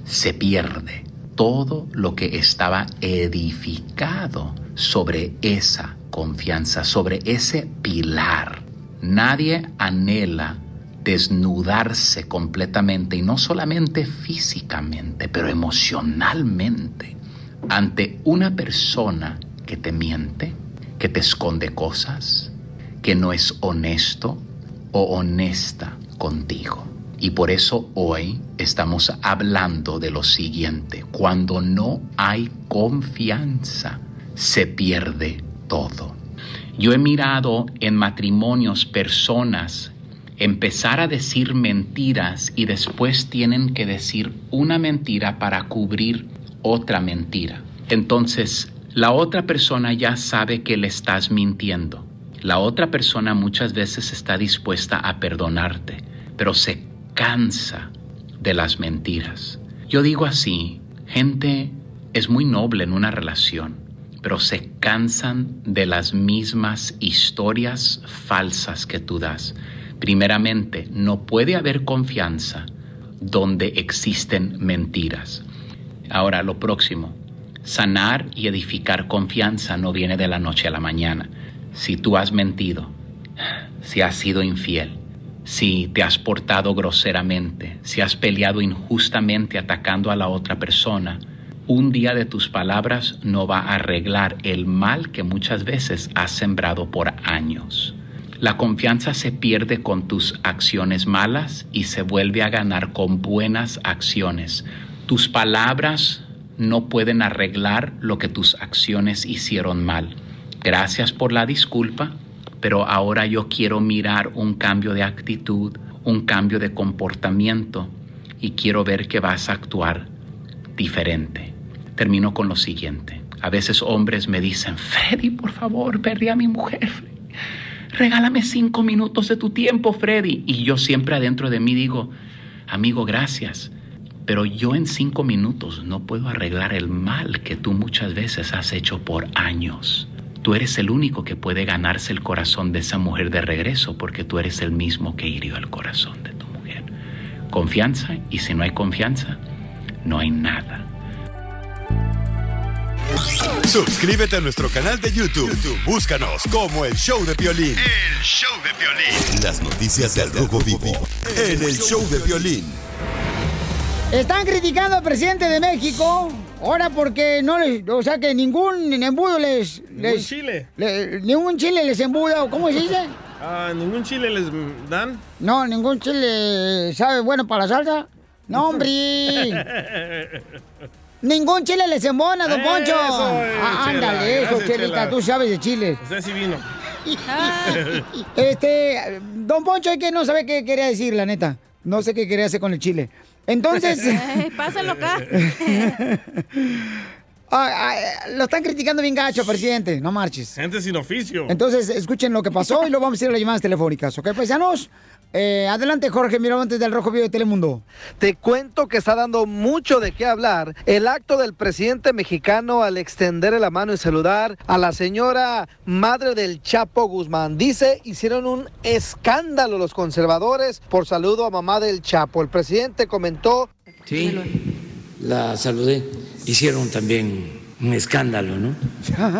se pierde todo lo que estaba edificado sobre esa confianza, sobre ese pilar. Nadie anhela desnudarse completamente y no solamente físicamente, pero emocionalmente ante una persona que te miente, que te esconde cosas, que no es honesto o honesta contigo. Y por eso hoy estamos hablando de lo siguiente. Cuando no hay confianza, se pierde todo. Yo he mirado en matrimonios personas empezar a decir mentiras y después tienen que decir una mentira para cubrir otra mentira. Entonces, la otra persona ya sabe que le estás mintiendo. La otra persona muchas veces está dispuesta a perdonarte, pero se cansa de las mentiras. Yo digo así, gente es muy noble en una relación, pero se cansan de las mismas historias falsas que tú das. Primeramente, no puede haber confianza donde existen mentiras. Ahora, lo próximo, sanar y edificar confianza no viene de la noche a la mañana. Si tú has mentido, si has sido infiel, si te has portado groseramente, si has peleado injustamente atacando a la otra persona, un día de tus palabras no va a arreglar el mal que muchas veces has sembrado por años. La confianza se pierde con tus acciones malas y se vuelve a ganar con buenas acciones. Tus palabras no pueden arreglar lo que tus acciones hicieron mal. Gracias por la disculpa, pero ahora yo quiero mirar un cambio de actitud, un cambio de comportamiento y quiero ver que vas a actuar diferente. Termino con lo siguiente. A veces hombres me dicen, Freddy, por favor, perdí a mi mujer. Regálame cinco minutos de tu tiempo, Freddy. Y yo siempre adentro de mí digo, amigo, gracias. Pero yo en cinco minutos no puedo arreglar el mal que tú muchas veces has hecho por años. Tú eres el único que puede ganarse el corazón de esa mujer de regreso porque tú eres el mismo que hirió el corazón de tu mujer. Confianza y si no hay confianza, no hay nada. Suscríbete a nuestro canal de YouTube. YouTube, Búscanos como el Show de Violín. El show de violín. Las noticias del Rojo Vivo en el Show de Violín. Están criticando al presidente de México. Ahora porque no les, o sea que ningún embudo les, les chile. le- ningún chile les embuda, ¿o ¿cómo se dice? Ah, ¿Ningún chile les dan? No, ningún chile sabe bueno para la salsa. No, hombre. (laughs) Ningún chile les embona, don Poncho. Eso, Ah, Chela, ándale, eso, gracias, Chelita, Chela. tú sabes de chile. Usted sí vino. (laughs) Este, don Poncho, es que no sabe qué quería decir, la neta. No sé qué quería hacer con el chile. Entonces. (laughs) Ey, pásalo acá. (laughs) Lo están criticando bien gacho, presidente. No marches. Gente sin oficio. Entonces, escuchen lo que pasó y luego vamos a ir a las llamadas telefónicas, ¿ok, paisanos? Eh, adelante, Jorge Miramontes del Rojo Vivo de Telemundo. Te cuento que está dando mucho de qué hablar el acto del presidente mexicano al extender la mano y saludar a la señora madre del Chapo Guzmán. Dice, hicieron un escándalo los conservadores por saludo a mamá del Chapo. El presidente comentó Sí, la saludé. Hicieron también un escándalo, ¿no?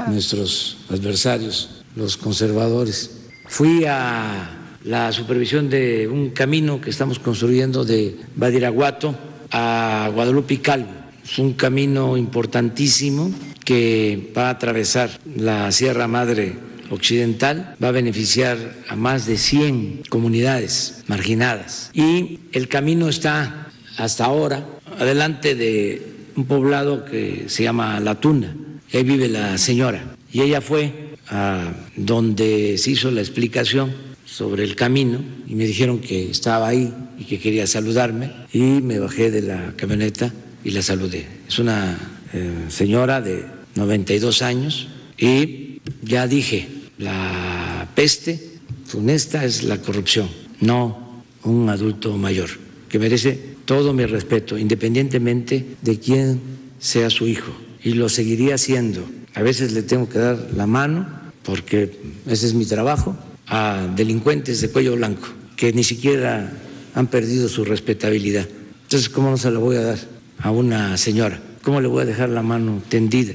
Nuestros adversarios, los conservadores. Fui a la supervisión de un camino que estamos construyendo de Badiraguato a Guadalupe y Calvo. Es un camino importantísimo que va a atravesar la Sierra Madre Occidental, va a beneficiar a más de 100 comunidades marginadas. Y el camino está hasta ahora adelante de un poblado que se llama La Tuna. Ahí vive la señora. Y ella fue a donde se hizo la explicación sobre el camino y me dijeron que estaba ahí y que quería saludarme y me bajé de la camioneta y la saludé. Es una eh, señora de 92 años y ya dije, la peste funesta es la corrupción, no un adulto mayor, que merece todo mi respeto, independientemente de quién sea su hijo. Y lo seguiría haciendo. A veces le tengo que dar la mano, porque ese es mi trabajo, a delincuentes de cuello blanco, que ni siquiera han perdido su respetabilidad. Entonces, ¿cómo no se la voy a dar a una señora? ¿Cómo le voy a dejar la mano tendida?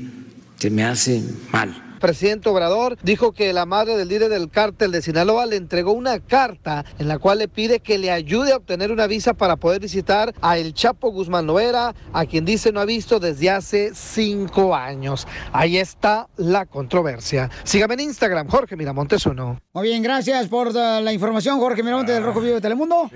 Se me hace mal presidente Obrador dijo que la madre del líder del cártel de Sinaloa le entregó una carta en la cual le pide que le ayude a obtener una visa para poder visitar a el Chapo Guzmán Loera, a quien dice no ha visto desde hace cinco años. Ahí está la controversia. Sígame en Instagram, Jorge Miramontes uno. Muy bien, gracias por uh, la información, Jorge Miramontes del Rojo Vivo de Telemundo.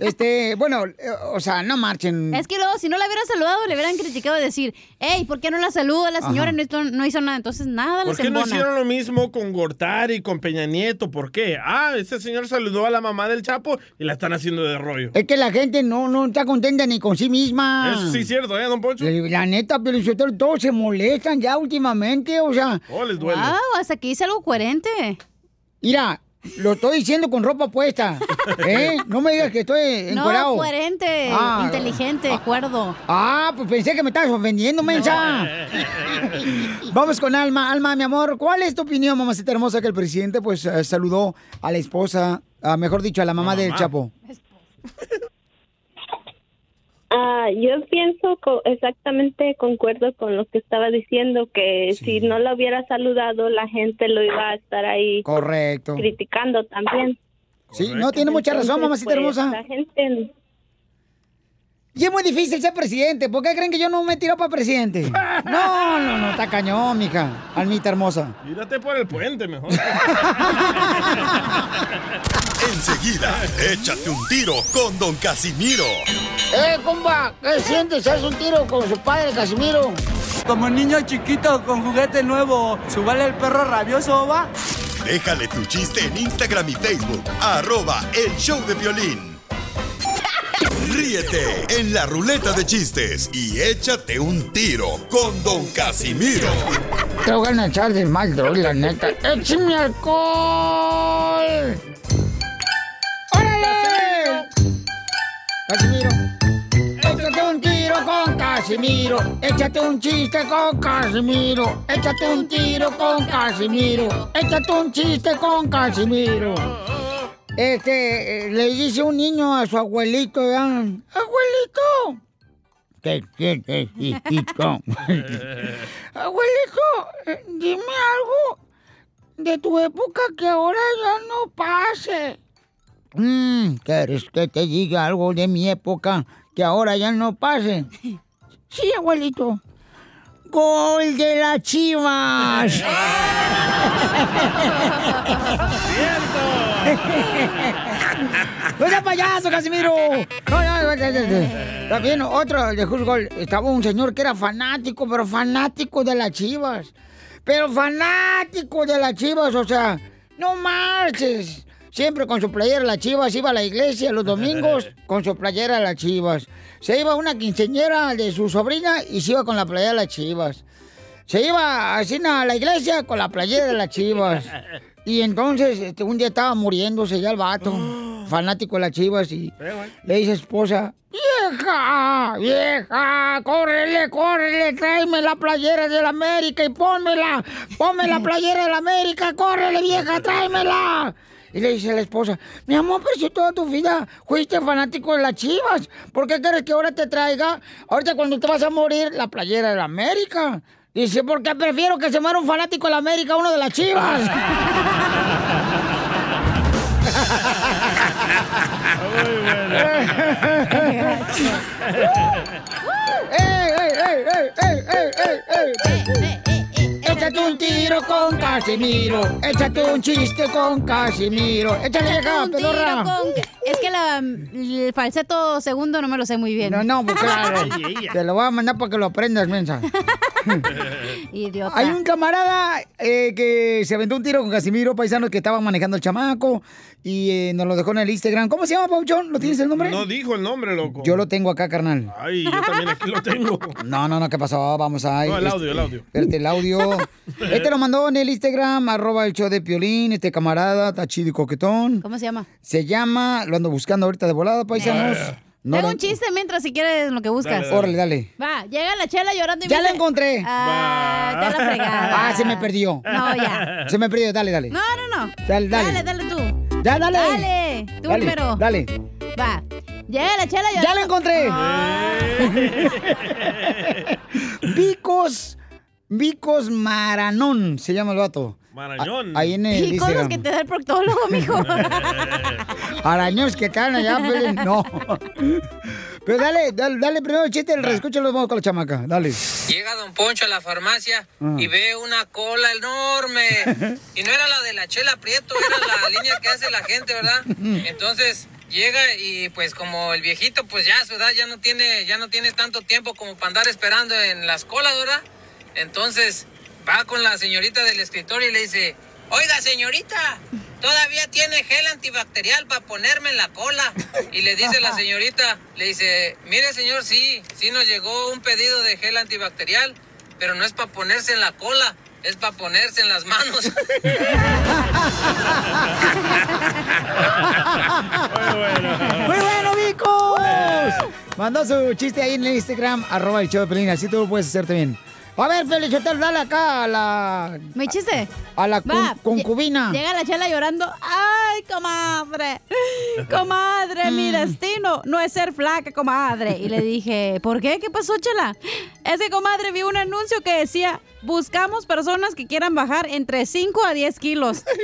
Este, bueno, eh, o sea, no marchen. Es que luego, si no la hubieran saludado, le hubieran criticado y decir, hey, ¿por qué no la saluda la señora? No, hizo- no hizo nada. Entonces, nada, ¿Por les qué no hicieron lo mismo con Gortari y con Peña Nieto? ¿Por qué? Ah, ese señor saludó a la mamá del Chapo y la están haciendo de rollo. Es que la gente no, no está contenta ni con sí misma. Eso sí es cierto, ¿eh, don Poncho? La, la neta, pero todos se molestan ya últimamente, o sea. Oh, les duele. Wow, hasta que hice algo coherente. Mira, lo estoy diciendo con ropa puesta. (laughs) ¿Eh? No me digas que estoy encuerado. No, coherente, Ah. inteligente, cuerdo. Ah, pues pensé que me estabas ofendiendo, mensa. (laughs) Vamos con Alma. Alma, mi amor, ¿cuál es tu opinión, mamacita hermosa, que el presidente pues eh, saludó a la esposa, ah, mejor dicho, a la mamá del Chapo? Ah, yo pienso co- exactamente, concuerdo con lo que estaba diciendo, que si no la hubiera saludado, la gente lo iba a estar ahí Correcto. criticando también. Sí, no, tiene mucha razón, mamacita pues, hermosa. La gente Y es muy difícil ser presidente. ¿Por qué creen que yo no me tiro para presidente? No, no, no, está cañón, mija. Almita hermosa. Tírate por el puente mejor. (laughs) Enseguida, échate un tiro con Don Casimiro. ¡Eh, compa! ¿Qué sientes? ¿Haz un tiro con su padre, Casimiro? Como niño chiquito con juguete nuevo, ¿subale el perro rabioso, va? Déjale tu chiste en Instagram y Facebook. Arroba El Show de Violín. Ríete en la ruleta de chistes y échate un tiro con Don Casimiro. Te voy a echar de mal, droga, la neta. ¡Échame alcohol! ¡Órale! Casimiro. Échate un tiro con Casimiro. Échate un chiste con Casimiro. Échate un tiro con Casimiro. Échate un chiste con Casimiro. Este, eh, le dice un niño a su abuelito, ¿verdad? ¡Abuelito! ¿Qué quieres, (laughs) hijito? Abuelito, eh, dime algo de tu época que ahora ya no pase. Mm, ¿Quieres que te diga algo de mi época que ahora ya no pase? Sí, abuelito. Gol de las chivas. ¡No seas payaso, Casimiro! No, no, no. También otro de fútbol. Estaba un señor que era fanático, pero fanático de las chivas. Pero fanático de las chivas, o sea, no marches. Siempre con su playera las chivas, iba a la iglesia los domingos (laughs) con su playera las chivas. Se iba una quinceñera de su sobrina y se iba con la playera de las chivas. Se iba así a la iglesia con la playera de las chivas. (laughs) Y entonces este, un día estaba muriéndose ya el vato, (gasps) fanático de las chivas, y le dice a esposa, vieja, vieja, córrele, córrele, tráeme la playera de la América y pónmela, ponme la (laughs) playera de la América, córrele, vieja, tráemela. Y le dice a la esposa, mi amor, pero si toda tu vida fuiste fanático de las chivas, ¿por qué quieres que ahora te traiga, ahorita cuando te vas a morir, la playera de la América? Dice, porque prefiero que se muera un fanático de la América uno de las chivas. ¡Ey, ey, Échate un tiro con Casimiro. Échate un chiste con Casimiro. Échale Un tiro pedorra. con- Es que la, el falseto segundo no me lo sé muy bien. No, no, pues (laughs) claro. Te lo voy a mandar para que lo aprendas, mensa. (laughs) Idiota. Hay un camarada eh, que se aventó un tiro con Casimiro, paisano, que estaba manejando el chamaco y eh, nos lo dejó en el Instagram. ¿Cómo se llama, Pauchón? ¿Lo tienes el nombre? No dijo el nombre, loco. Yo lo tengo acá, carnal. Ay, yo también aquí lo tengo. (laughs) No, no, no, ¿qué pasó? Vamos a... No, el audio, el audio. Espérate, el audio. (laughs) este lo mandó en el Instagram, arroba el show de Piolín, este camarada, está chido y coquetón. ¿Cómo se llama? Se llama, lo ando buscando ahorita de volada, paisanos. No Tengo lo- un chiste mientras si quieres lo que buscas. Órale, dale. Va, llega la chela llorando y Ya me la dice- encontré. Ah, la fregada. Ah, se me perdió. No, ya. Se me perdió, dale, dale. No, no, no. Dale, dale. Dale, dale. Ya, dale. Dale. Tú Dale, primero. Dale. Va. Llega la chela. ¡Ya la encontré! (laughs) Vicos, Vicos Maranón, se llama el vato. Marañón. A- ahí en el Y con los que te da el proctólogo, mijo. (laughs) Araños que caen allá, Pelín. No. (laughs) Pero dale, dale, dale primero el chiste, el reescucho vamos con la chamaca. Dale. Llega Don Poncho a la farmacia Ah. y ve una cola enorme. (laughs) Y no era la de la chela Prieto, era la (laughs) línea que hace la gente, ¿verdad? Entonces llega y pues como el viejito pues ya a su edad ya no tiene, ya no tiene tanto tiempo como para andar esperando en las colas, ¿verdad? Entonces va con la señorita del escritorio y le dice, oiga señorita, todavía tiene gel antibacterial para ponerme en la cola. Y le dice la señorita, le dice, mire señor, sí, sí nos llegó un pedido de gel antibacterial, pero no es para ponerse en la cola, es para ponerse en las manos. (laughs) ¡Muy bueno, Vicos! Mandó su chiste ahí en el Instagram, arroba el show de Pelín, así tú lo puedes hacer también. A ver, Felichotel, dale acá a la... ¿Mi chiste? A la Va, con- concubina. Llega la chela llorando. ¡Ay, comadre! (laughs) Comadre, mi destino no es ser flaca, comadre. Y le dije, ¿por qué? ¿Qué pasó, chela? Es que, comadre, vi un anuncio que decía, buscamos personas que quieran bajar entre 5 a 10 kilos. (laughs)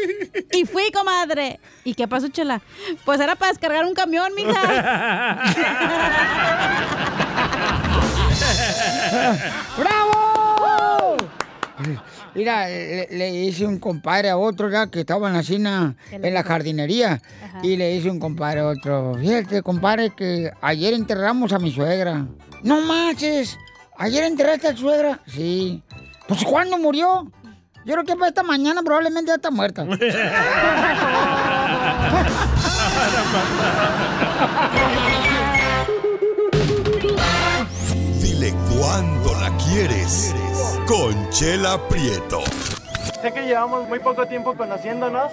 Y fui, comadre. ¿Y qué pasó, chela? Pues era para descargar un camión, mija. (laughs) ¡Bravo! Mira, le, le hice un compadre a otro ya que estaba en la cena, en la jardinería. Y le hice un compadre a otro. Fíjate, compadre, que ayer enterramos a mi suegra. No manches. ¿Ayer enterraste a tu suegra? Sí. Pues ¿cuándo murió? Yo creo que para esta mañana probablemente ya está muerta. (laughs) Dile cuándo quieres. Conchela Prieto. Sé que llevamos muy poco tiempo conociéndonos.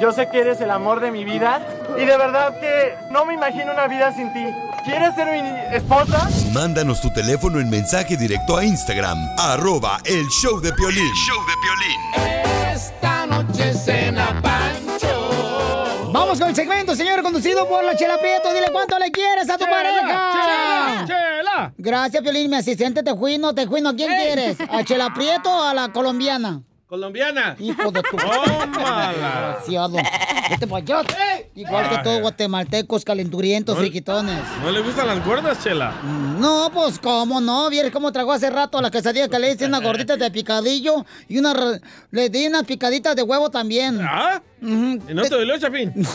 Yo sé que eres el amor de mi vida. Y de verdad que no me imagino una vida sin ti. ¿Quieres ser mi esposa? Mándanos tu teléfono en mensaje directo a Instagram, arroba el show de Piolín. show de Esta noche cena Pancho. Vamos con el segmento, señor, conducido por la Chela Prieto. Dile cuánto le quieres a tu Chela, pareja. Chela, Chela. Gracias, Piolín, mi asistente Tejuino. Tejuino, ¿a quién quieres? ¿A Chela Prieto o a la colombiana? Colombiana. Hijo de tu... (laughs) Tómala. Desgraciado. Vete pa' allá. Igual que todos guatemaltecos, calenturientos, No- friquitones. ¿No le gustan las gordas, Chela? No, pues cómo no, vieres cómo tragó hace rato la quesadilla que le hice una gordita de picadillo y una le di unas picaditas de huevo también. ¿Ah? ¿Y no te dolió, Chapín? (laughs) (laughs)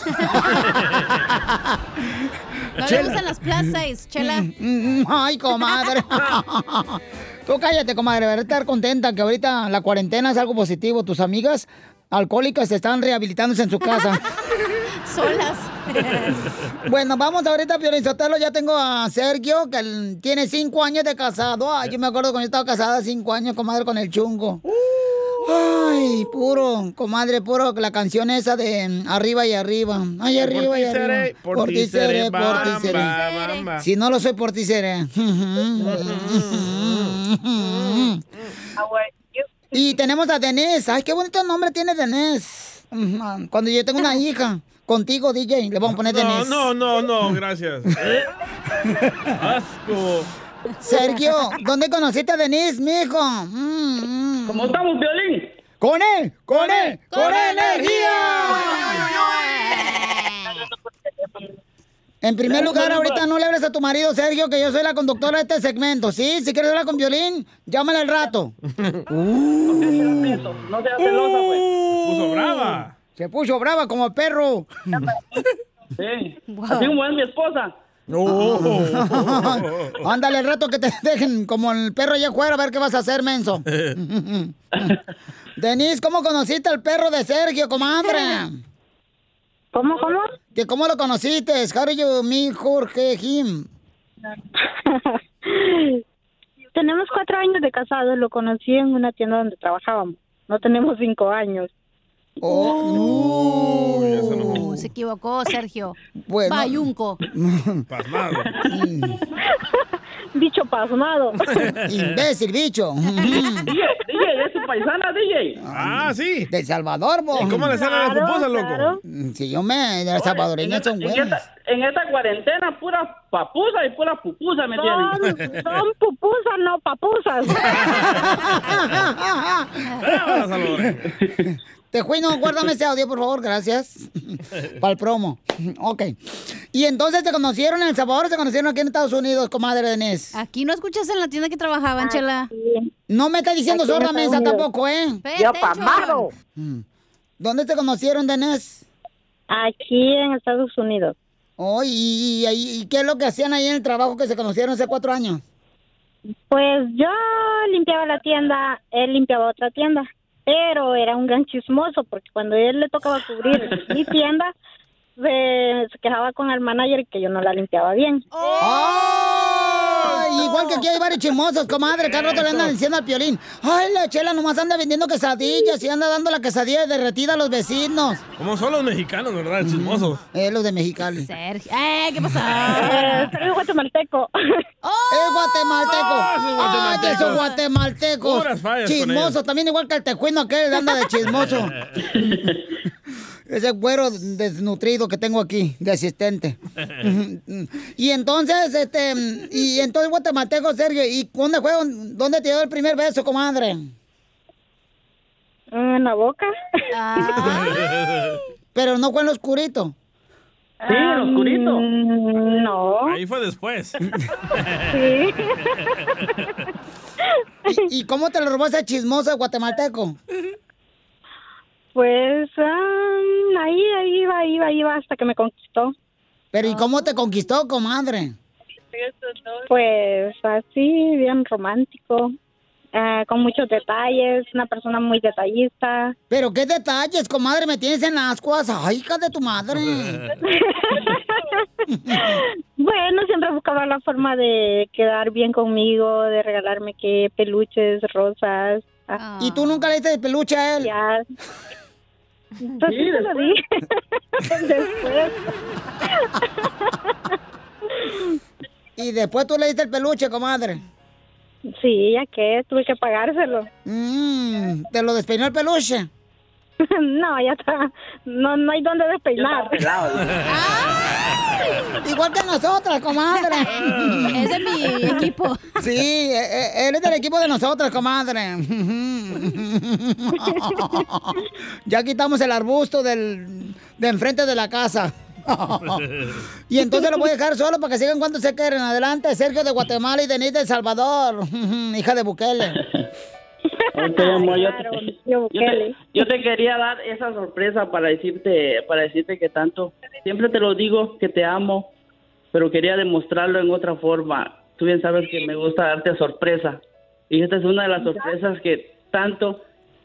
No le Chela. gustan las size, chela. Mm, Ay, comadre. (laughs) Tú cállate, comadre, deberás estar contenta que ahorita la cuarentena es algo positivo. Tus amigas alcohólicas están rehabilitándose en su casa. (laughs) Solas. (laughs) Bueno, vamos ahorita, Sotelo. Ya tengo a Sergio, que él tiene cinco años de casado. Ay, yo me acuerdo cuando yo estaba casada cinco años, comadre, con el chungo. Ay, puro, comadre, puro, la canción esa de mm, arriba y arriba. Ay, arriba Por y ti seré, arriba. por ti seré, por ti seré. Si no lo soy, por ti seré. (laughs) Y tenemos a Denise. Ay, qué bonito nombre tiene Denise. Ujú, Cuando yo tengo una (laughs) hija, contigo, DJ, le vamos a poner No, Denise. no, no, no, gracias. (laughs) Asco. Sergio, ¿dónde conociste a Denise, mijo? Mm, ¿Cómo estamos, Violín? ¡Con él! ¡Con él! ¡Con energía! En primer lugar, ahorita no le hables a tu marido, Sergio, que yo soy la conductora de este segmento. Sí, si quieres hablar con violín, llámale al rato. (laughs) No seas celosa, pues. Puso brava. Se puso brava como el perro. Sí. Así como es mi esposa. (laughs) Ándale, el rato que te (laughs) dejen como el perro allá afuera, a ver qué vas a hacer, menso. (laughs) Denise, ¿cómo conociste al perro de Sergio, comadre? ¿Cómo, cómo? ¿Que ¿Cómo lo conociste? How do you meet Jorge him? Tenemos cuatro años de casados, lo conocí en una tienda donde trabajábamos. No tenemos cinco años. Oh, Uh, se equivocó, Sergio. Bueno. Bayunco. (laughs) Pasmado. (laughs) Bicho pasmado. (laughs) Imbécil, bicho. DJ, DJ, es su paisana, DJ. Ah, sí. De Salvador, bo. ¿Y cómo le salen las Claro, pupusas, claro. loco? Si yo me... Las salvadoreñas son en, buenas. esta, en esta cuarentena, pura papusa y pura pupusa me Son, tienen. son pupusas, no papusas. Tejuino, (laughs) guárdame ese audio, por favor, gracias. Para el promo. Ok. Y entonces se conocieron en El Salvador o se conocieron aquí en Estados Unidos, comadre Denise. Aquí no escuchas en la tienda que trabajaban, Chela. No me está diciendo mensa Unidos. tampoco, ¿eh? Yo pamado. ¿Dónde se conocieron, Denise? Aquí en Estados Unidos. Oh, ¿y, y, y- y qué es lo que hacían ahí en el trabajo que se conocieron hace cuatro años? Pues yo limpiaba la tienda, él limpiaba otra tienda. Pero era un gran chismoso porque cuando él le tocaba cubrir mi (laughs) tienda, se, se quejaba con el manager que yo no la limpiaba bien. ¡Ay! Igual que aquí hay varios chismosos, comadre. Cada rato le andan diciendo al piolín. ¡Ay, la chela nomás anda vendiendo quesadillas y anda dando la quesadilla derretida a los vecinos! Como son los mexicanos, ¿verdad? Chismosos. Eh, los de Mexicali. Sergio. ¡Eh, qué pasó! Eh, (laughs) soy guatemalteco. (laughs) ¡Es guatemalteco! Ah, esos ¡Ay, que esos guatemaltecos! Chismosos, ellos. también igual que el tejuino aquel anda de chismoso. (laughs) Ese güero desnutrido que tengo aquí, de asistente. (laughs) y entonces, este, y entonces guatemalteco, Sergio, ¿y dónde fue? ¿Dónde te dio el primer beso, comadre? En la boca. (laughs) Pero no fue en lo oscurito. Sí, en lo oscurito. No. Ahí fue después. (laughs) Sí. ¿Y, y cómo te lo robó ese chismoso guatemalteco? Pues ah, ahí, ahí iba, ahí iba, ahí iba hasta que me conquistó. Pero ¿y cómo te conquistó, comadre? Pues así, bien romántico, ah, con muchos detalles, una persona muy detallista. Pero qué detalles, comadre, me tienes en ascuas. Ay, hija de tu madre. (laughs) Bueno, siempre buscaba la forma de quedar bien conmigo, de regalarme que peluches, rosas. ah, ¿Y tú nunca le diste de peluche a él? Ya. Pues sí, se lo di. (laughs) Después. Y después tú le diste el peluche, comadre. Sí, ya que tuve que pagárselo. Mm, ¿Te lo despeinó el peluche? (laughs) no, ya está. No, no hay dónde despeinar. Igual que nosotras, comadre. (laughs) Es de mi equipo. Sí, e- e- él es del equipo de nosotras, comadre. (laughs) Ya quitamos el arbusto del, de enfrente de la casa. Y entonces lo voy a dejar solo para que sigan cuando se queden. Adelante, Sergio de Guatemala y Denise de El Salvador. Hija de Bukele. Amor, yo, te, tío yo, te, Bukele. yo te quería dar esa sorpresa para decirte, para decirte que tanto, siempre te lo digo que te amo, pero quería demostrarlo en otra forma. Tú bien sabes que me gusta darte sorpresa y esta es una de las sorpresas que tanto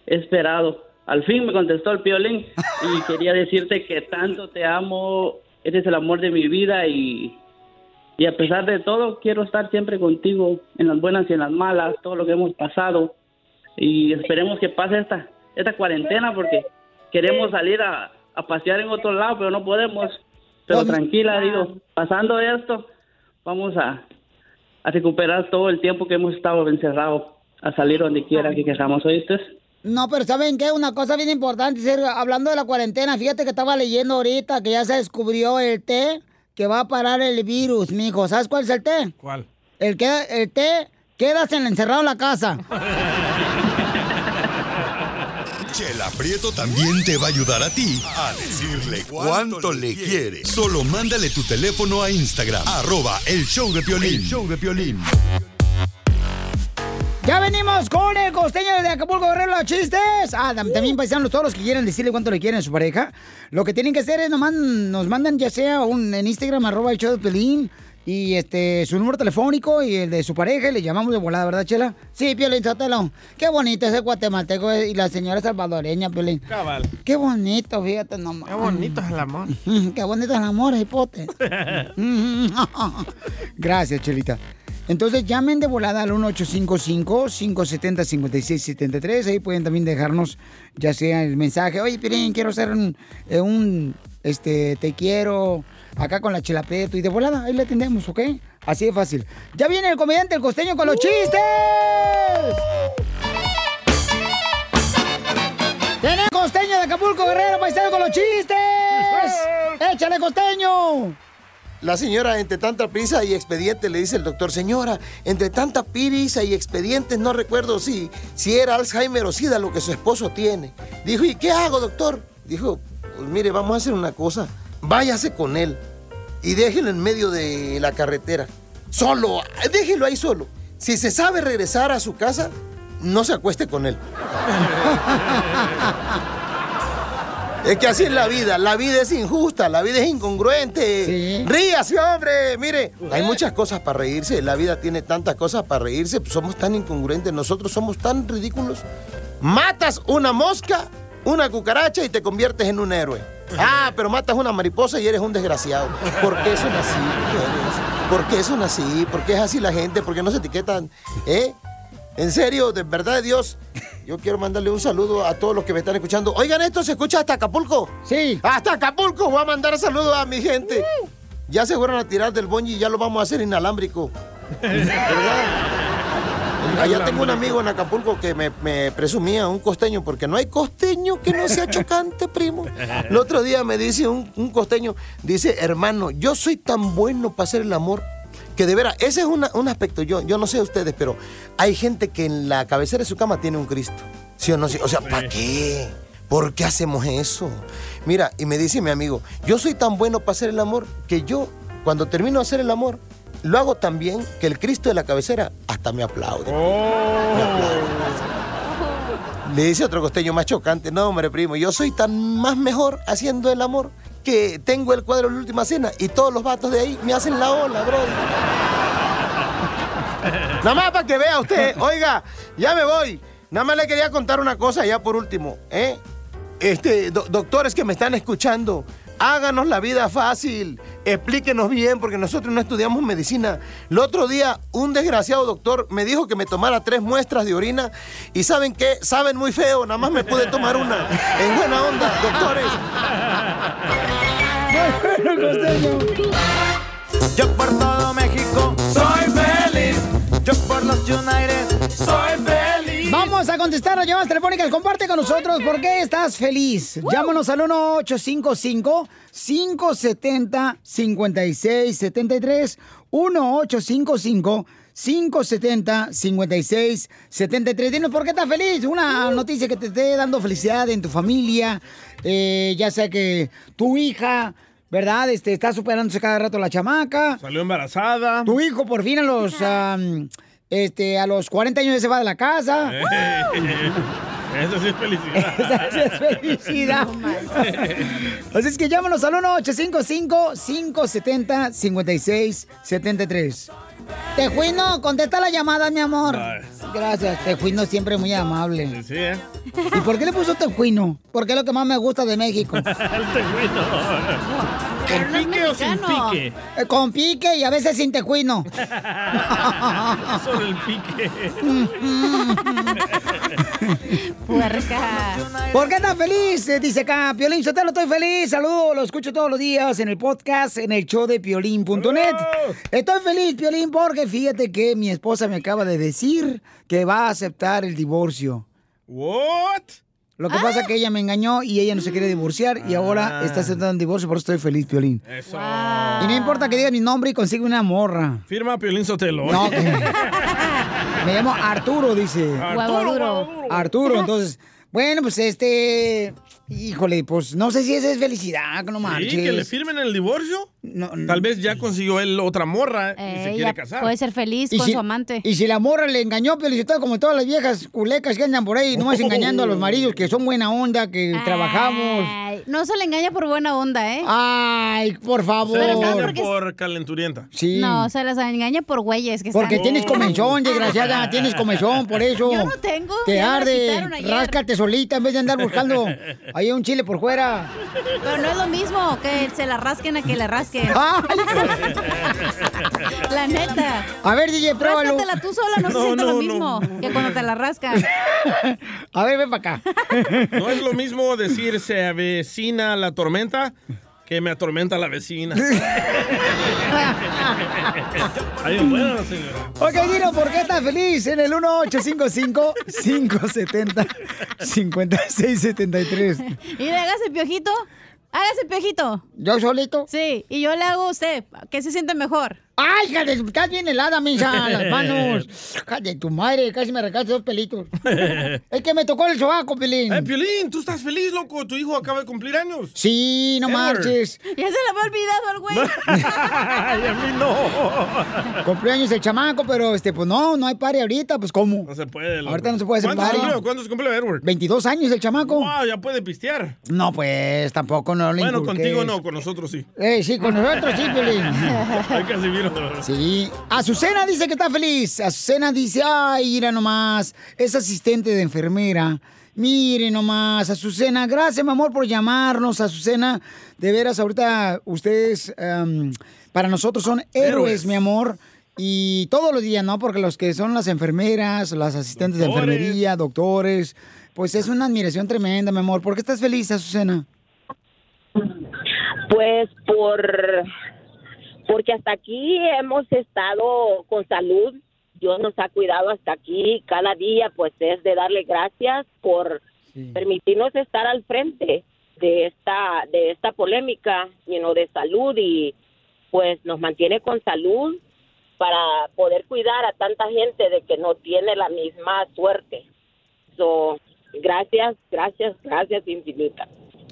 he esperado. Al fin me contestó el piolín y (laughs) quería decirte que tanto te amo, eres el amor de mi vida y, y a pesar de todo quiero estar siempre contigo en las buenas y en las malas, todo lo que hemos pasado y esperemos que pase esta esta cuarentena porque queremos salir a, a pasear en otro lado pero no podemos pero tranquila digo pasando esto vamos a, a recuperar todo el tiempo que hemos estado encerrados a salir donde quiera que queramos oíste No, pero ¿saben qué? Una cosa bien importante, Sergio, hablando de la cuarentena, fíjate que estaba leyendo ahorita que ya se descubrió el té que va a parar el virus, mijo. ¿Sabes cuál es el té? ¿Cuál? El, que, el té, quedas en encerrado en la casa. (laughs) Chela Prieto también te va a ayudar a ti a decirle cuánto le quiere. Solo mándale tu teléfono a Instagram, arroba el show de Piolín. El show de Piolín. Ya venimos con el costeño de Acapulco Guerrero los chistes. Ah, tam- también paisanos, todos los que quieran decirle cuánto le quieren a su pareja. Lo que tienen que hacer es nomás nos mandan ya sea un, en Instagram arroba el show de Pelín y este su número telefónico y el de su pareja y le llamamos de volada, ¿verdad, Chela? Sí, Piolín Sotelo. Qué bonito ese guatemalteco y la señora salvadoreña, Piolín. Cabal. Qué bonito, fíjate nomás. Qué bonito es el amor. (laughs) Qué bonito es el amor, hipote. (laughs) Gracias, Chelita. Entonces llamen de volada al 1855-570-5673. Ahí pueden también dejarnos ya sea el mensaje. Oye, Pirín, quiero hacer un, eh, un, este, te quiero acá con la Chela Prieto. Y de volada, ahí le atendemos, ¿ok? Así de fácil. Ya viene el comediante El Costeño con los chistes. ¡Tenemos Costeño de Acapulco, Guerrero, paisano con los chistes! ¡Échale, Costeño! La señora, entre tanta prisa y expediente, le dice el doctor, señora, entre tanta prisa y expedientes, no recuerdo si, si era Alzheimer o SIDA lo que su esposo tiene. Dijo, ¿y qué hago, doctor? Dijo, pues mire, vamos a hacer una cosa, váyase con él y déjelo en medio de la carretera. Solo, déjelo ahí solo. Si se sabe regresar a su casa, no se acueste con él. Es que así es la vida, la vida es injusta, la vida es incongruente. Ríase, hombre, mire, hay muchas cosas para reírse, la vida tiene tantas cosas para reírse, pues somos tan incongruentes, nosotros somos tan ridículos. Matas una mosca, una cucaracha y te conviertes en un héroe. Ah, pero matas una mariposa y eres un desgraciado. ¿Por qué son así? ¿Por qué son así? ¿Por qué es así la gente? ¿Por qué no se etiquetan? ¿Eh? En serio, de verdad de Dios, yo quiero mandarle un saludo a todos los que me están escuchando. Oigan, esto se escucha hasta Acapulco. Sí. Hasta Acapulco. Voy a mandar saludos a mi gente. Ya se fueron a tirar del bonji y ya lo vamos a hacer inalámbrico. (laughs) ¿Verdad? Allá tengo un amigo en Acapulco que me, me presumía, un costeño, porque no hay costeño que no sea chocante, primo. El otro día me dice un, un costeño, dice, hermano, yo soy tan bueno para hacer el amor que de veras, ese es una- un aspecto, yo, yo no sé ustedes, pero hay gente que en la cabecera de su cama tiene un Cristo. ¿Sí o no? Sí. O sea, ¿para qué? ¿Por qué hacemos eso? Mira, y me dice mi amigo, yo soy tan bueno para hacer el amor que yo, cuando termino de hacer el amor, lo hago tan bien que el Cristo de la cabecera hasta me aplaude. Me aplaude. Le dice otro costeño más chocante, no, hombre, primo, yo soy tan más mejor haciendo el amor que tengo el cuadro de la última cena y todos los vatos de ahí me hacen la ola, bro. (laughs) Nada más para que vea usted, oiga, ya me voy. Nada más le quería contar una cosa ya por último, ¿eh? Este, do- doctores que me están escuchando, háganos la vida fácil, explíquenos bien, porque nosotros no estudiamos medicina. El otro día, un desgraciado doctor me dijo que me tomara tres muestras de orina y ¿saben qué? Saben muy feo, nada más me pude tomar una. En buena onda, doctores. Yo por todo México soy feliz. Yo por los United soy feliz. (laughs) Vamos a contestar las llamadas telefónicas. Comparte con nosotros por qué estás feliz. Llámanos al 1-855-570-5673. 1-855-570-5673. Dinos por qué estás feliz. Una noticia que te esté dando felicidad en tu familia. Eh, ya sea que tu hija, ¿verdad? Este, está superándose cada rato la chamaca. Salió embarazada. Tu hijo por fin a los, (laughs) am, este, a los 40 años ya se va de la casa. (laughs) Eso sí es felicidad. (laughs) Esa sí es felicidad. Así es que llámanos al 1-855-570-5673. Tejuino, contesta la llamada, mi amor. Gracias, Tejuino siempre muy amable. Sí, ¿eh? ¿Y por qué le puso Tejuino? Porque es lo que más me gusta de México. (laughs) El tejuino. ¿Con pique o sin pique? Eh, Con pique y a veces sin tejuino. (laughs) Solo el pique. (laughs) Puerca. ¿Por qué estás feliz? Eh, Dice acá, Piolín, yo te lo estoy feliz. Saludos, lo escucho todos los días en el podcast, en el show de piolín.net. Estoy feliz, Piolín, porque fíjate que mi esposa me acaba de decir que va a aceptar el divorcio. ¿What? Lo que pasa es que ella me engañó y ella no se quiere divorciar y ahora está aceptando el divorcio, por eso estoy feliz, Piolín. Eso. Y no importa que diga mi nombre y consiga una morra. Firma Piolín Sotelo. No, que- (laughs) Me llamo Arturo, dice. Arturo, Arturo. Arturo, entonces. Bueno, pues este. Híjole, pues no sé si esa es felicidad, que no marches. ¿Sí? ¿Que le firmen el divorcio? No, no. Tal vez ya consiguió él otra morra y se Eh, quiere casar. puede ser feliz con si- su amante. Y si la morra le engañó, Felicitado, como todas las viejas culecas que andan por ahí, nomás engañando a los maridos que son buena onda, que trabajamos. No se le engaña por buena onda, ¿eh? Ay, por favor. Se le Pero engaña porque- por calenturienta. Sí. No, se les engaña por güeyes que Porque están... tienes comezón, desgraciada, tienes comezón, por eso. Yo no tengo, Te arde, ráscate solita en vez de andar buscando ahí un chile por fuera. Pero no es lo mismo que se la rasquen a que le rasquen. (laughs) La neta. A ver, DJ, pruébalo. Ráscatela tú sola, no, se No, siente lo no, mismo no. que cuando te la rascan. A ver, ven para acá. No es lo mismo decir se avecina la tormenta que me atormenta la vecina. (laughs) Ahí bueno, señora. Ok, Dino, ¿por qué estás feliz? En el 1855-570-5673. Y le hagas el piojito. Hágase el piojito. ¿Yo solito? Sí, y yo le hago a usted. que se siente mejor? ¡Ay, hija de- Estás bien helada, misa, las (laughs) manos. Hija de tu madre, casi me recaste dos pelitos. (laughs) es que me tocó el sobaco, Pelín. Eh, Piolín, tú estás feliz, loco. Tu hijo acaba de cumplir años. Sí, no Edward. marches. Ya se le había olvidado al güey. (laughs) Ay, a mí no. Cumpleaños el chamaco, pero este, pues no, no hay pari ahorita, pues ¿cómo? No se puede. loco. Ahorita no se puede hacer ¿Cuántos party. cumplió? ¿Cuántos cumplió Edward? 22 años el chamaco. Wow, ya puede pistear. No, pues tampoco no le Bueno, inculques. contigo no, con nosotros sí. Eh, sí, con nosotros sí, Piolín. Hay que recibirlo. (laughs) Sí. Azucena dice que está feliz. Azucena dice, ay, mira nomás, es asistente de enfermera. Mire nomás, Azucena, gracias, mi amor, por llamarnos, Azucena. De veras, ahorita ustedes, em, para nosotros son héroes, Héroes. mi amor. Y todos los días, ¿no? Porque los que son las enfermeras, las asistentes de enfermería, doctores, pues es una admiración tremenda, mi amor. ¿Por qué estás feliz, Azucena? Pues por porque hasta aquí hemos estado con salud. Dios nos ha cuidado hasta aquí. Cada día, pues, es de darle gracias por permitirnos estar al frente de esta de esta polémica, you de salud y pues nos mantiene con salud para poder cuidar a tanta gente de que no tiene la misma suerte. So, gracias, gracias, gracias infinitas.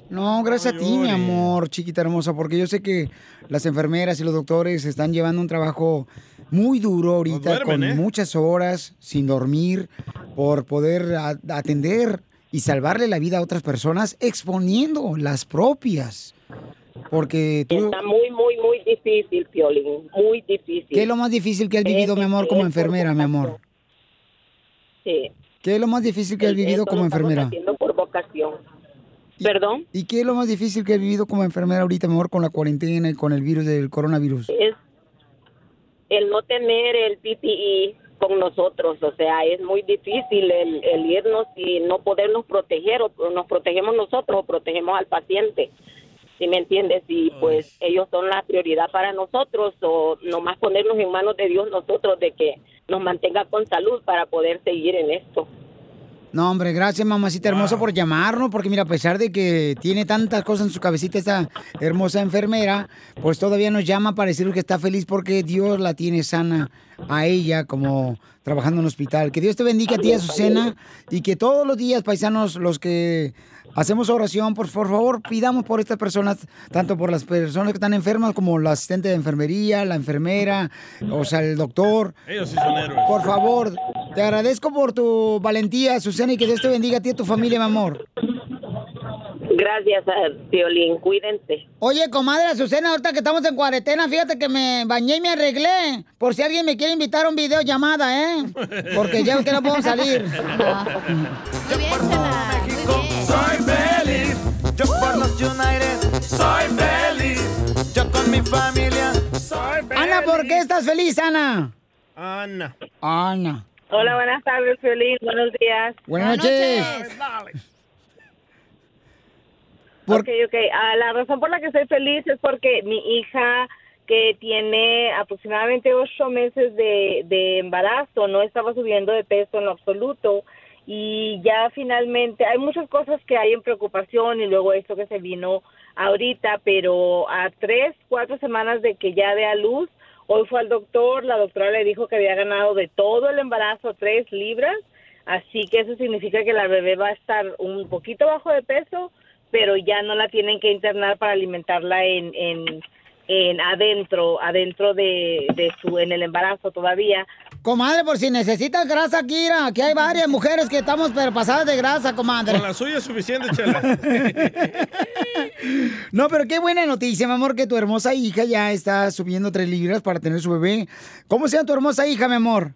No, gracias a ti, mi amor, chiquita hermosa, porque yo sé que las enfermeras y los doctores están llevando un trabajo muy duro ahorita, duermen, con ¿eh? muchas horas, sin dormir, por poder atender y salvarle la vida a otras personas, exponiendo las propias. Porque tú, Está muy, muy, muy difícil, Piolín, muy difícil. ¿qué es lo más difícil que has vivido, mi amor, como enfermera, mi amor? Sí. ¿Qué es lo más difícil que has vivido Esto como lo enfermera? haciendo por vocación. ¿Perdón? ¿Y qué es lo más difícil que has vivido como enfermera ahorita, mi amor, con la cuarentena y con el virus del coronavirus? Es el no tener el PPE con nosotros, o sea, es muy difícil el, el irnos y no podernos proteger, o nos protegemos nosotros o protegemos al paciente, ¿sí me entiendes? Y pues ellos son la prioridad para nosotros, o nomás ponernos en manos de Dios nosotros de que nos mantenga con salud para poder seguir en esto. No, hombre, gracias, mamacita hermosa, por llamarnos, porque mira, a pesar de que tiene tantas cosas en su cabecita esta hermosa enfermera, pues todavía nos llama para decirnos que está feliz porque Dios la tiene sana a ella como trabajando en un hospital. Que Dios te bendiga a ti, Azucena, y que todos los días, paisanos, los que hacemos oración, por, por favor, pidamos por estas personas, tanto por las personas que están enfermas como la asistente de enfermería, la enfermera, o sea, el doctor. Ellos sí son héroes. Por favor, te agradezco por tu valentía, Susana, y que Dios te bendiga a ti y a tu familia, mi amor. Gracias, Violín, cuídense. Oye, comadre Azucena, ahorita que estamos en cuarentena, fíjate que me bañé y me arreglé. Por si alguien me quiere invitar a un video llamada, ¿eh? Porque ya que no podemos salir. (laughs) Soy feliz, yo por los United soy feliz, yo con mi familia soy feliz. Ana, ¿por qué estás feliz, Ana? Ana. Ana. Hola, buenas tardes, Violín. Buenos días. Buenas noches. Por- Ok, ok. Ah, la razón por la que estoy feliz es porque mi hija, que tiene aproximadamente ocho meses de, de embarazo, no estaba subiendo de peso en lo absoluto. Y ya finalmente, hay muchas cosas que hay en preocupación y luego esto que se vino ahorita, pero a tres, cuatro semanas de que ya dé a luz, hoy fue al doctor, la doctora le dijo que había ganado de todo el embarazo tres libras, así que eso significa que la bebé va a estar un poquito bajo de peso, pero ya no la tienen que internar para alimentarla en, en en adentro, adentro de, de su, en el embarazo todavía. Comadre, por si necesitas grasa, Kira, aquí hay varias mujeres que estamos pero pasadas de grasa, comadre. Con la suya es suficiente, Chela. (laughs) No, pero qué buena noticia, mi amor, que tu hermosa hija ya está subiendo tres libras para tener su bebé. ¿Cómo se llama tu hermosa hija, mi amor?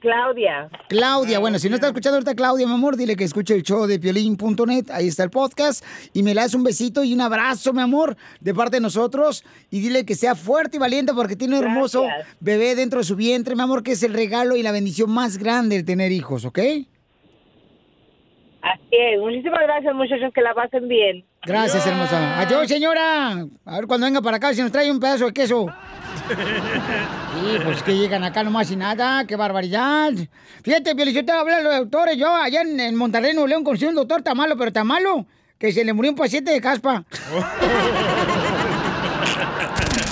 Claudia. Claudia, bueno, si no está escuchando ahorita Claudia, mi amor, dile que escuche el show de piolín.net, ahí está el podcast, y me le das un besito y un abrazo, mi amor, de parte de nosotros, y dile que sea fuerte y valiente porque tiene un hermoso Gracias. bebé dentro de su vientre, mi amor, que es el regalo y la bendición más grande de tener hijos, ¿ok? Así es. Muchísimas gracias, muchachos, que la pasen bien. Gracias, hermosa. Adiós, señora. A ver cuando venga para acá si nos trae un pedazo de queso. (laughs) Sí, pues que llegan acá nomás y nada, qué barbaridad. Fíjate, Felicito, hablar de los doctores. Yo allá en, en Monterrey, Nuevo León, conocí un doctor tan malo, pero tan malo, que se le murió un paciente de caspa. (laughs)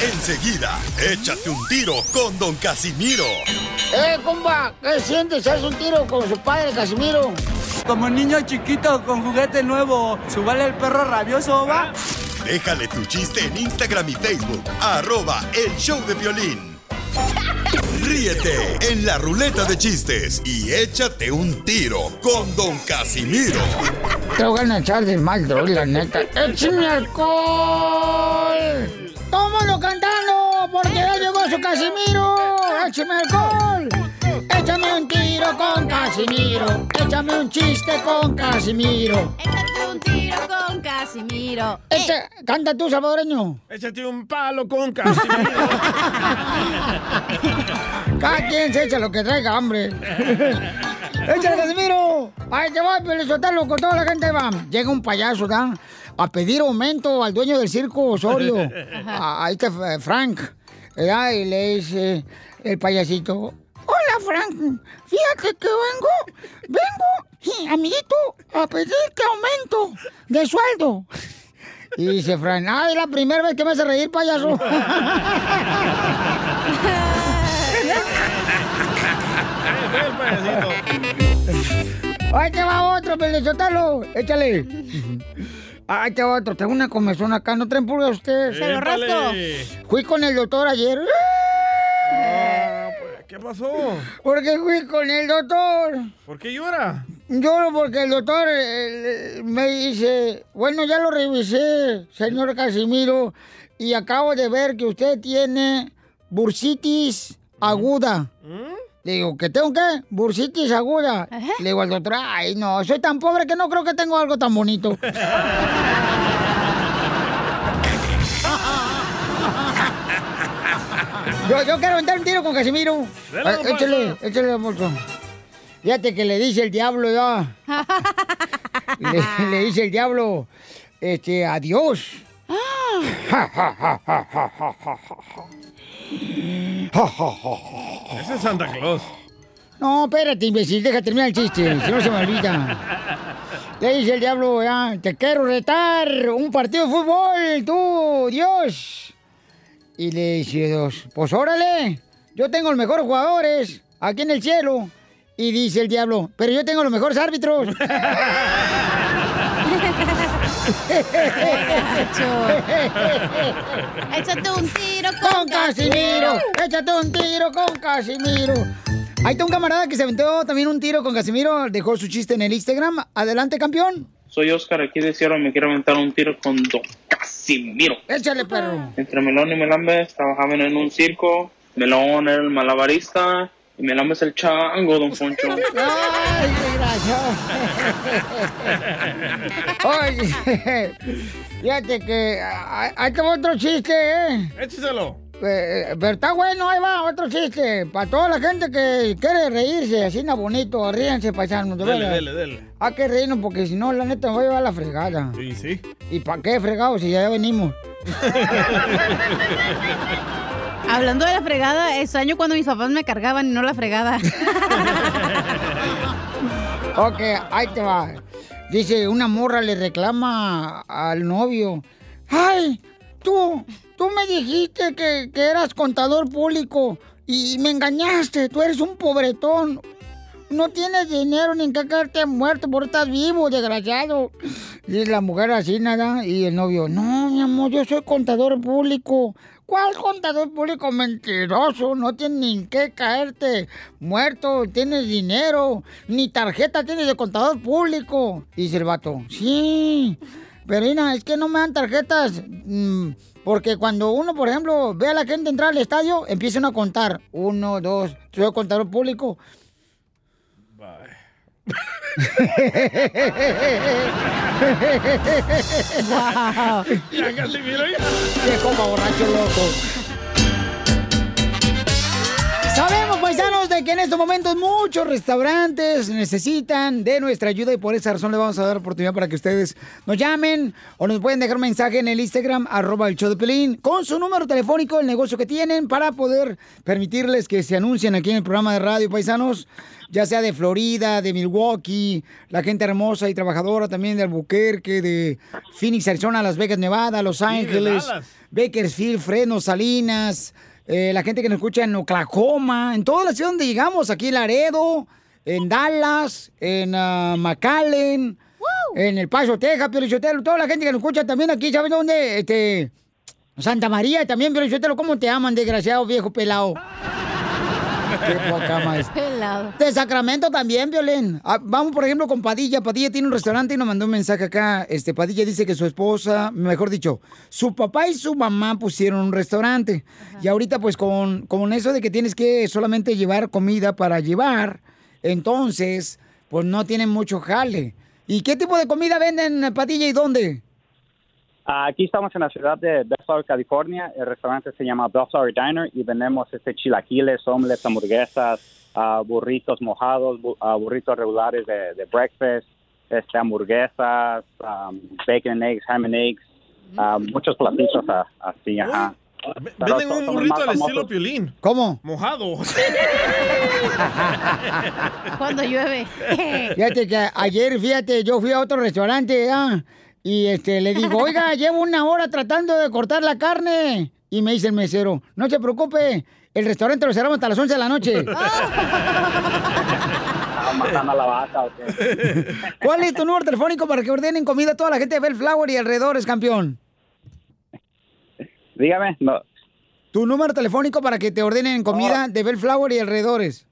Enseguida, échate un tiro con Don Casimiro. ¡Eh, compa! ¿Qué sientes? ¿Haz un tiro con su padre, Casimiro? Como niño chiquito con juguete nuevo, ¿subale el perro rabioso, va? Déjale tu chiste en Instagram y Facebook, arroba el show de violín. Ríete en la ruleta de chistes y échate un tiro con Don Casimiro. Te voy a echar de mal, droga, la neta. ¡Échame alcohol! ¡Tómalo cantando! Porque ya llegó su Casimiro. ¡Échame alcohol! Échame un tiro con Casimiro. Échame un chiste con Casimiro. Échate un tiro con Casimiro. Echa- Canta tú, salvadoreño. Échate un palo con Casimiro. (laughs) Cada quien se echa lo que traiga, hombre. (laughs) ¡Échale, Casimiro! ¡Ahí te voy, Pelizotelo, con toda la gente va! Llega un payaso, ¿da? A pedir aumento al dueño del circo Osorio. (laughs) A- Ahí está eh, Frank. ¿verdad? Y le dice el payasito... Frank. Fíjate que vengo, vengo, amiguito, a pedirte aumento de sueldo. Y dice Frank, ay, es la primera vez que me hace reír, payaso. Ahí te va otro, Pelizotelo. Échale. Ahí te va otro. Tengo una comezón acá. ¿No traen pulga ustedes? Se lo rasco. Fui con el doctor ayer. ¿Qué pasó? Porque fui con el doctor. ¿Por qué llora? Lloro porque el doctor eh, me dice, bueno, ya lo revisé, señor Casimiro, y acabo de ver que usted tiene bursitis aguda. Le digo, ¿que tengo qué? Bursitis aguda. Le digo al doctor, ay, no, soy tan pobre que no creo que tengo algo tan bonito. (laughs) yo, yo quiero aventar un tiro con Casimiro. Don échale, échale, amorzo. Fíjate que le dice el diablo ya. (laughs) le, le dice el diablo, este, adiós. (laughs) Ese es Santa Claus. No, espérate, imbécil, deja terminar el chiste, si no se me olvida. Le dice el diablo, ya, te quiero retar un partido de fútbol, tú, Dios. Y le dice Dios, pues órale, yo tengo los mejores jugadores aquí en el cielo. Y dice el diablo, pero yo tengo los mejores árbitros. (laughs) Échate un tiro con Casimiro. Échate un tiro con Casimiro. Ahí está un camarada que se aventó también un tiro con Casimiro. Dejó su chiste en el Instagram. Adelante, campeón. Soy Oscar aquí de Sierra, me quiero aventar un tiro con Don Casimiro. Échale, perro. Entre Melón y Melambes trabajaban en un circo, Melón era el malabarista y Melambes el chango, Don Poncho. Ay, desgraciado. Oye, (laughs) fíjate que ah, ahí tengo otro chiste, ¿eh? Écheselo. Eh, pero está bueno, ahí va, otro chiste. Para toda la gente que quiere reírse, así na bonito, ríense, paisanos. de Dele, veras. dele, dele. Hay que reírnos porque si no, la neta, me voy a llevar la fregada. Sí, sí. ¿Y para qué fregado si ya venimos? (laughs) Hablando de la fregada, extraño cuando mis papás me cargaban y no la fregada. (laughs) Ok, ahí te va. Dice, una morra le reclama al novio. ¡Ay! Tú, tú me dijiste que, que eras contador público y me engañaste. Tú eres un pobretón. no tienes dinero ni en qué caerte muerto, por estar vivo, desgraciado. Y la mujer así, nada, y el novio, no, mi amor, yo soy contador público. ¿Cuál contador público mentiroso? No tienes ni en qué caerte muerto, tienes dinero, ni tarjeta tienes de contador público. Dice el vato, sí, Verina, es que no me dan tarjetas. mm, porque cuando uno, por ejemplo, ve a la gente entrar al estadio, empiezan a contar. Uno, dos, soy contador público. (laughs) Wow. Ya casi miro. Viejo borracho loco. Sabemos, paisanos, de que en estos momentos muchos restaurantes necesitan de nuestra ayuda y por esa razón le vamos a dar oportunidad para que ustedes nos llamen o nos pueden dejar mensaje en el Instagram, arroba el show de Pelín, con su número telefónico, el negocio que tienen, para poder permitirles que se anuncien aquí en el programa de radio, paisanos, ya sea de Florida, de Milwaukee, la gente hermosa y trabajadora también de Albuquerque, de Phoenix, Arizona, Las Vegas, Nevada, Los Ángeles. Bakersfield, Fresno, Salinas, eh, la gente que nos escucha en Oklahoma, en toda la ciudad donde llegamos, aquí en Laredo, en Dallas, en ah, McAllen, en El Paso, Texas, Piolichotelo, toda la gente que nos escucha también aquí, ¿sabes dónde? Este, Santa María también, Piolichotelo, ¿cómo te aman, desgraciado viejo pelado? Qué poca más. Pelado. De Sacramento también, Violín. Ah, vamos, por ejemplo, con Padilla. Padilla tiene un restaurante y nos mandó un mensaje acá. Este, Padilla dice que su esposa, mejor dicho, su papá y su mamá pusieron un restaurante. Y ahorita, pues, con, con eso de que tienes que solamente llevar comida para llevar, entonces, pues no tienen mucho jale. ¿Y qué tipo de comida venden, Padilla, y dónde? Aquí estamos en la ciudad de Bellflower, California. El restaurante se llama Bellflower Diner y vendemos este chilaquiles, omelets, hamburguesas, ah, burritos mojados, bu- ah, burritos regulares de, de breakfast, este, hamburguesas, um, bacon and eggs, ham and eggs, ah, muchos platitos así, ajá. Pero Venden un burrito al estilo piolín. ¿Cómo? Mojado. (laughs) Cuando llueve. Fíjate que ayer, fíjate, yo fui a otro restaurante, ¿ah? Y este, le digo, oiga, (laughs) llevo una hora tratando de cortar la carne. Y me dice el mesero, no se preocupe, el restaurante lo cerramos hasta las 11 de la noche. (laughs) Ah, matando a la vaca, ¿o qué? (laughs) ¿Cuál es tu número telefónico para que ordenen comida a toda la gente de Bellflower y alrededores, campeón? Dígame, no, Tu número telefónico para que te ordenen comida de Bellflower y alrededores.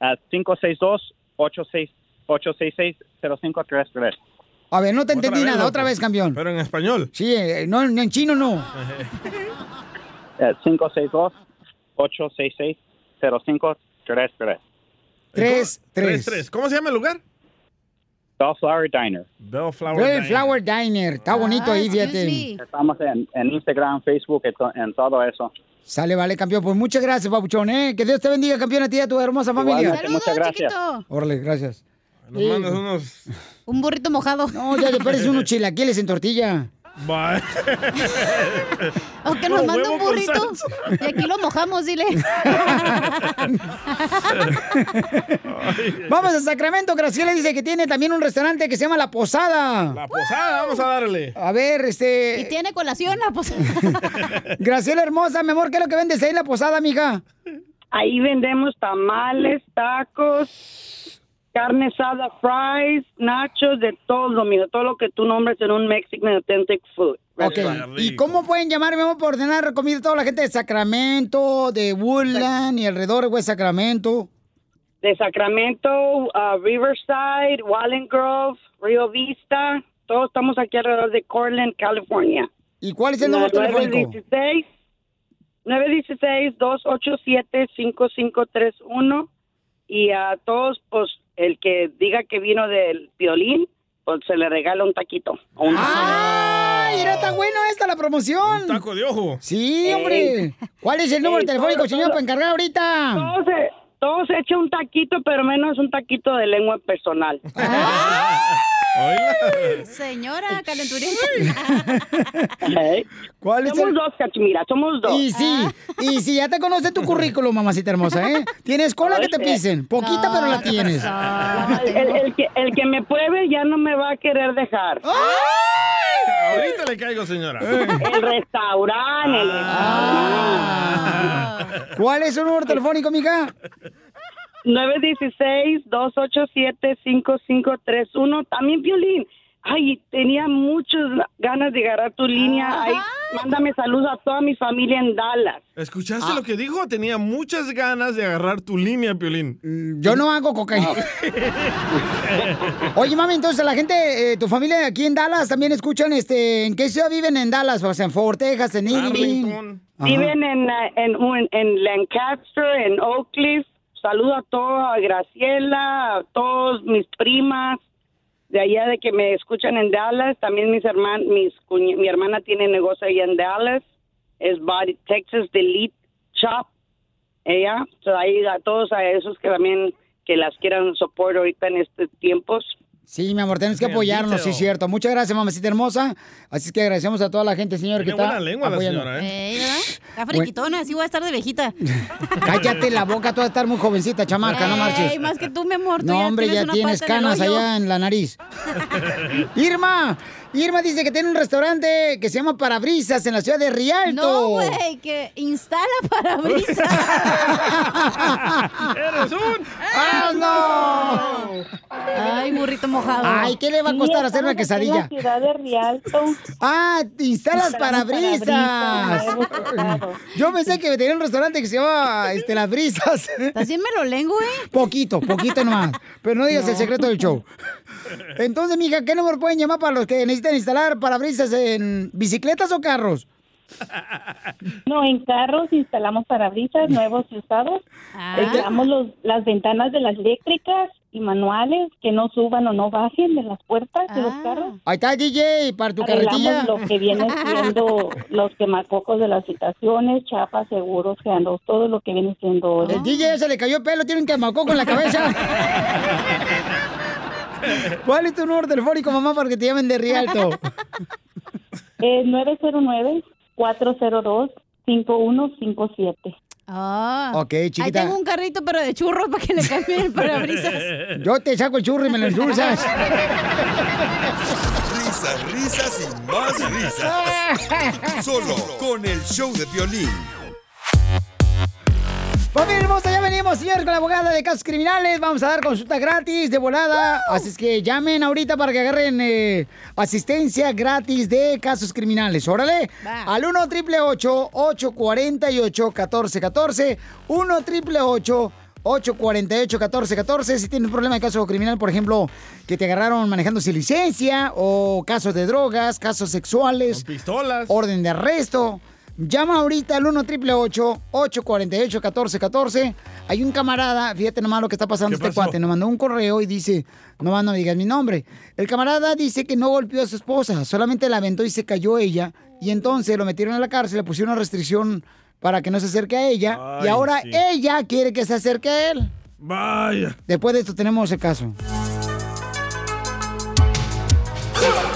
ah, 562-866-0533. A ver, no te entendí vez, nada, loco. otra vez, campeón. Pero en español. Sí, eh, no, no, en chino no. (laughs) Eh, 562-866-0533. Tres, tres. tres. ¿Cómo se llama el lugar? Bellflower Diner. Bellflower Diner. Bellflower Diner, está bonito ahí, fíjate. Estamos en, en Instagram, Facebook, en, to- en todo eso. Sale, vale, campeón. Pues muchas gracias, papuchón, ¿eh? Que Dios te bendiga, campeón, a ti y a tu hermosa familia. Igualmente, muchas gracias. Órale, gracias. Nos mandas unos... Un burrito mojado. No, ya te pareces unos (laughs) chilaquiles en tortilla. Bye. (laughs) Aunque nos manda un burrito. Y aquí lo mojamos, dile. (laughs) Vamos a Sacramento. Graciela dice que tiene también un restaurante que se llama La Posada. La posada, vamos a darle. A ver, este. Y tiene colación la posada. Graciela hermosa, mi amor, ¿qué es lo que vendes ahí en La Posada, amiga? Ahí vendemos tamales, tacos, carne asada, fries, nachos, de todo, mijo. Todo lo que tú nombres en un Mexican Authentic Food. Ok. ¿Y cómo pueden llamar, mi amor, por ordenar comida a toda la gente de Sacramento, de Woodland y alrededor de Sacramento? De Sacramento, uh, Riverside, Wallen Grove, Rio Vista. Todos estamos aquí alrededor de Cortland, California. ¿Y cuál es el número telefónico? 916 916-287-5531. Y a todos, pues, el que diga que vino del violín, pues se le regala un taquito. o una- ¡Ay, era tan bueno esta la promoción! taco de ojo. Sí, hombre. ¿Cuál es el número Ey, telefónico, todo- señor, todo- para encargar ahorita? Todos se, todos se echa un taquito, pero menos un taquito de lengua personal. Señora calenturienta. ¿Cuál es somos el- dos, Cachimira, somos dos. Y sí, y sí, ya te conoce tu currículum, mamacita hermosa, ¿eh? Tienes cola que te pisen. Poquita, pero la tienes. El, el que, el que me pruebe ya no me va a querer dejar. Ahorita le caigo, señora. El restaurante, el ¿Cuál es su número telefónico, mija? 916-287-5531. También, Violín. Ay, tenía muchas ganas de agarrar tu línea. Ay, mándame saludos a toda mi familia en Dallas. ¿Escuchaste lo que dijo? Tenía muchas ganas de agarrar tu línea, Piolín. Yo no hago cocaína. (laughs) Oye, mami, entonces la gente, eh, tu familia aquí en Dallas también escuchan, este, ¿en qué ciudad viven en Dallas? O sea, en Fort Texas, en Irving. Viven en, eh, en, un- en Lancaster, en Oak Cliff. Saludo a toda a Graciela, a todos mis primas de allá de que me escuchan en Dallas. También mis hermanos, mis mi hermana tiene negocio allá en Dallas. Es Body Texas Delete Shop. Ella, a todos a esos que también que las quieran soporte ahorita en estos tiempos. Sí, mi amor, tenemos que apoyarnos, sí, es cierto. Muchas gracias, mamacita hermosa. Así es que agradecemos a toda la gente, señor, que Tiene está buena lengua la señora, Ey, ¿verdad? Está friquitona, así voy a estar de viejita. (laughs) Cállate la boca, tú vas a estar muy jovencita, chamaca, no marches. Más que tú, mi amor. tú No, hombre, ya una tienes canas allá en la nariz. (laughs) Irma, Irma dice que tiene un restaurante que se llama Parabrisas en la ciudad de Rialto. No, güey, que instala parabrisas. (laughs) ¡Eres un ¡Ah, Ay, burrito mojado. Ay, ¿qué le va a costar hacer una quesadilla? ciudad de Rialto. Ah, instalas parabrisas. Yo pensé que tenía un restaurante que se llama este, Las Brisas. ¿Estás bien melolengo, eh? Poquito, poquito nomás. Pero no digas el secreto del show. (laughs) Entonces, mija, ¿qué número pueden llamar para los que necesitan instalar parabrisas en bicicletas o carros? No, en carros instalamos parabrisas nuevos y usados. Ah. Instalamos los, las ventanas de las eléctricas y manuales que no suban o no bajen de las puertas de los carros. Ahí está, DJ, para tu Arreglamos carretilla. lo que viene (laughs) siendo los quemacocos de las habitaciones, chapas, seguros, geanos, todo lo que viene siendo... El DJ se le cayó el pelo, tiene un quemacoco en la cabeza. (laughs) ¿Cuál es tu número telefónico, mamá, para que te llamen de Rialto? (laughs) Eh, 909-402-5157. Ah. Ok, Ahí chiquita. tengo un carrito, pero de churros para que le cambien el parabrisas. (laughs) Yo te saco el churro y me lo endulzas. (laughs) Risas, risas y más risas. Solo con el show de violín. Familia hermosa, ya venimos, señor, con la abogada de casos criminales. Vamos a dar consulta gratis de volada. Así es que llamen ahorita para que agarren eh, asistencia gratis de casos criminales. Órale. Al 1 888 848 1414 1 888 848-1414. Si tienes un problema de caso criminal, por ejemplo, que te agarraron manejando sin licencia, o casos de drogas, casos sexuales, pistolas, orden de arresto, llama ahorita al 1 888 848 1414 Hay un camarada, fíjate nomás lo que está pasando ¿Qué este pasó? cuate, nos mandó un correo y dice, nomás no digas mi nombre. El camarada dice que no golpeó a su esposa, solamente la aventó y se cayó ella. Y entonces lo metieron a la cárcel, le pusieron una restricción para que no se acerque a ella. y ahora sí. ella quiere que se acerque a él. Vaya. Después de esto tenemos el caso. (laughs)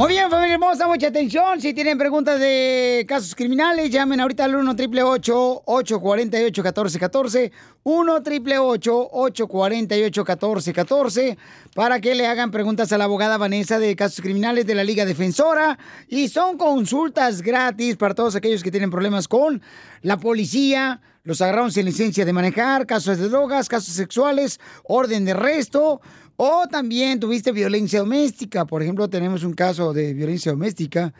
Muy bien, familia hermosa, mucha atención. Si tienen preguntas de casos criminales, llamen ahorita al 1 888 848 1414 1 888 848 1414 para que le hagan preguntas a la abogada Vanessa de casos criminales de la Liga Defensora. Y son consultas gratis para todos aquellos que tienen problemas con la policía, los agarraron sin licencia de manejar, casos de drogas, casos sexuales, orden de arresto. O también tuviste violencia doméstica. Por ejemplo, tenemos un caso de violencia doméstica.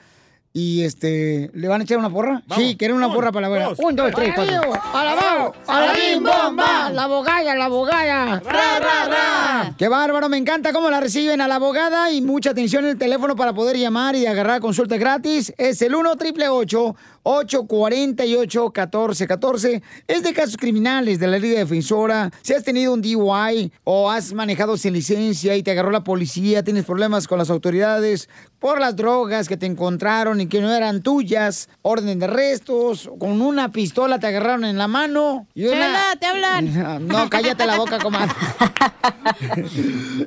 Y este, ¿le van a echar una porra? sí, quieren una porra para la abuela. Un, dos, tres, cuatro. ¡Alabao! ¡Alabim, bomba! ¡La abogada, la abogada! ¡Ra, ra, ra! ¡Qué bárbaro! Me encanta cómo la reciben a la abogada y mucha atención en el teléfono para poder llamar y agarrar consulta gratis. Es el 1 888 848 1414 Es de casos criminales de la Liga Defensora. Si has tenido un DUI o has manejado sin licencia y te agarró la policía, tienes problemas con las autoridades por las drogas que te encontraron y que no eran tuyas, orden de arrestos, con una pistola te agarraron en la mano. Y una... Chela, te hablan. (laughs) No, cállate la boca, comadre.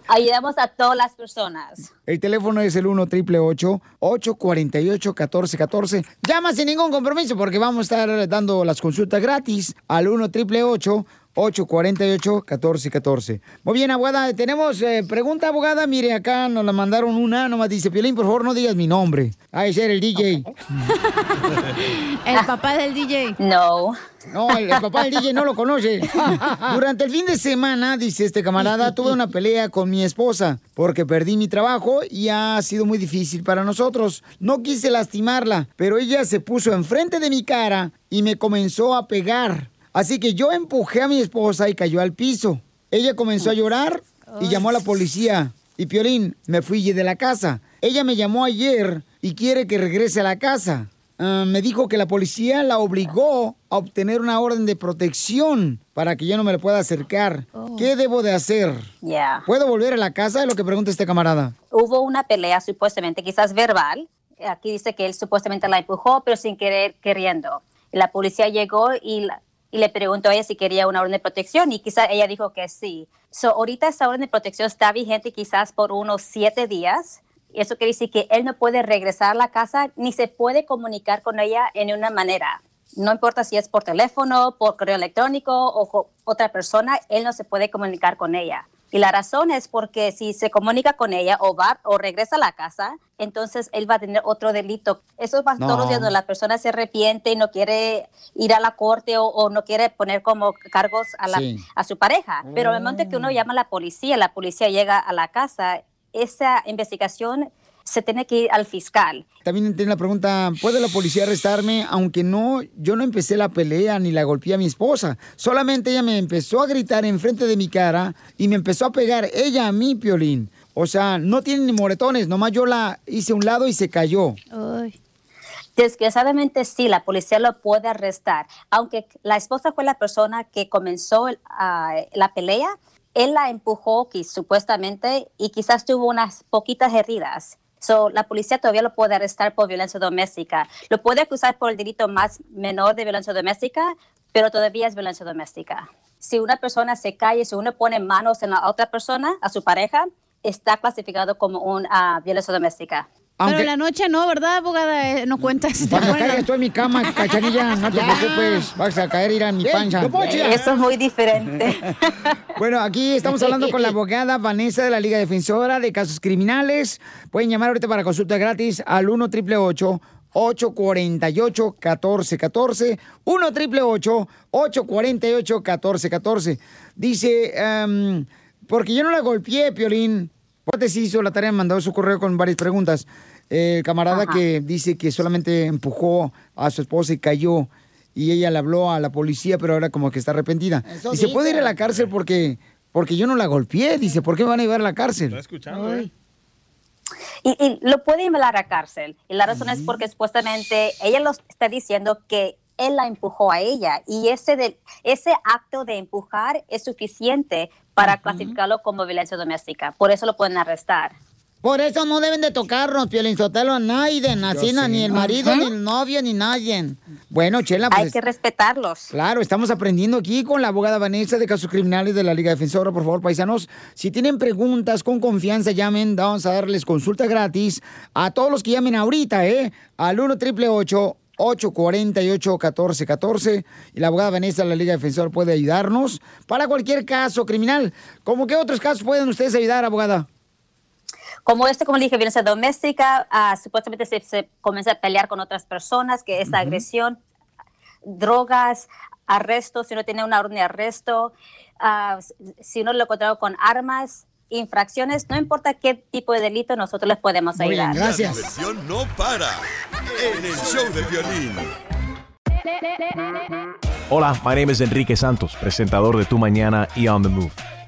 Ayudamos a todas las personas. El teléfono es el 1 888 848 1414 Llama sin ningún compromiso porque vamos a estar dando las consultas gratis al 1 888 848-1414. Muy bien, abogada, tenemos eh, pregunta, abogada. Mire, acá nos la mandaron una, nomás dice, Piolín, por favor, no digas mi nombre. Ese era el DJ. (laughs) El papá del DJ. No. No, el, el papá del DJ no lo conoce. (laughs) Durante el fin de semana, dice este camarada, tuve una pelea con mi esposa porque perdí mi trabajo y ha sido muy difícil para nosotros. No quise lastimarla, pero ella se puso enfrente de mi cara y me comenzó a pegar. Así que yo empujé a mi esposa y cayó al piso. Ella comenzó a llorar y llamó a la policía. Y Piolín, me fui de la casa. Ella me llamó ayer y quiere que regrese a la casa. Ah, me dijo que la policía la obligó a obtener una orden de protección para que yo no me le pueda acercar. ¿Qué debo de hacer? Ya. ¿Puedo volver a la casa? Es lo que pregunta este camarada. Hubo una pelea supuestamente, quizás verbal. Aquí dice que él supuestamente la empujó, pero sin querer, queriendo. La policía llegó y, la- y le preguntó a ella si quería una orden de protección y quizás ella dijo que sí. So, ahorita esa orden de protección está vigente quizás por unos siete días. Y eso quiere decir que él no puede regresar a la casa ni se puede comunicar con ella en una manera. No importa si es por teléfono, por correo electrónico o con otra persona, él no se puede comunicar con ella. Y la razón es porque si se comunica con ella o va o regresa a la casa, entonces él va a tener otro delito. Eso pasa todos los días donde la persona se arrepiente y no quiere ir a la corte o, o no quiere poner como cargos a, la, Sí. a su pareja. Pero al momento que uno llama a la policía, la policía llega a la casa, esa investigación se tiene que ir al fiscal. También tiene la pregunta, ¿puede la policía arrestarme aunque no, yo no empecé la pelea ni la golpeé a mi esposa? Solamente ella me empezó a gritar enfrente de mi cara y me empezó a pegar ella a mí, Piolín. O sea, no tiene ni moretones, nomás yo la hice a un lado y se cayó. Desgraciadamente sí, la policía lo puede arrestar. Aunque la esposa fue la persona que comenzó ah, la pelea, él la empujó que supuestamente y quizás tuvo unas poquitas heridas. So, la policía todavía lo puede arrestar por violencia doméstica. Lo puede acusar por el delito más menor de violencia doméstica, pero todavía es violencia doméstica. Si una persona se cae, si uno pone manos en la otra persona, a su pareja, está clasificado como una violencia doméstica. Pero en la noche no, ¿verdad, abogada? Eh, No cuenta. si te Cuando ponen- caiga estoy en mi cama, (laughs) cachanilla, no te preocupes, vas a caer ir a mi panza. Eso es muy diferente. (laughs) Bueno, aquí estamos (laughs) hablando con la abogada Vanessa de la Liga Defensora de Casos Criminales. Pueden llamar ahorita para consulta gratis al 1 888 848 1414 1 888 848 1414 Dice, em, porque yo no la golpeé, Piolín. Porque sí hizo la tarea, mandó su correo con varias preguntas. Eh, El camarada Ajá. que dice que solamente empujó a su esposa y cayó. Y ella le habló a la policía, pero ahora como que está arrepentida. Eso y se puede ir a dice. la cárcel porque, porque yo no la golpeé. Dice, ¿por qué me van a llevar a la cárcel? ¿eh? Y, y lo puede enviar a la cárcel. Y la razón es porque supuestamente ella lo está diciendo que él la empujó a ella. Y ese, de, ese acto de empujar es suficiente para clasificarlo como violencia doméstica. Por eso lo pueden arrestar. Por eso no deben de tocarnos, Piolín Sotelo, a nadie, sé. ni el marido, ni el novio, ni nadie. Bueno, Chela, pues... Hay que respetarlos. Claro, estamos aprendiendo aquí con la abogada Vanessa de Casos Criminales de la Liga Defensora. Por favor, paisanos, si tienen preguntas con confianza, llamen. Vamos a darles consulta gratis a todos los que llamen ahorita, ¿eh? Al 1 888 848 1414 y la abogada Vanessa de la Liga Defensora puede ayudarnos para cualquier caso criminal. ¿Cómo qué otros casos pueden ustedes ayudar, abogada? Como este, como le dije, violencia doméstica, ah, supuestamente se, se comienza a pelear con otras personas, que es agresión, drogas, arrestos, si uno tiene una orden de arresto, ah, si uno lo encontrado con armas, infracciones, no importa qué tipo de delito, nosotros les podemos ayudar. La diversión no para en el show de violín. Hola, my name is Enrique Santos, presentador de Tu Mañana y On the Move.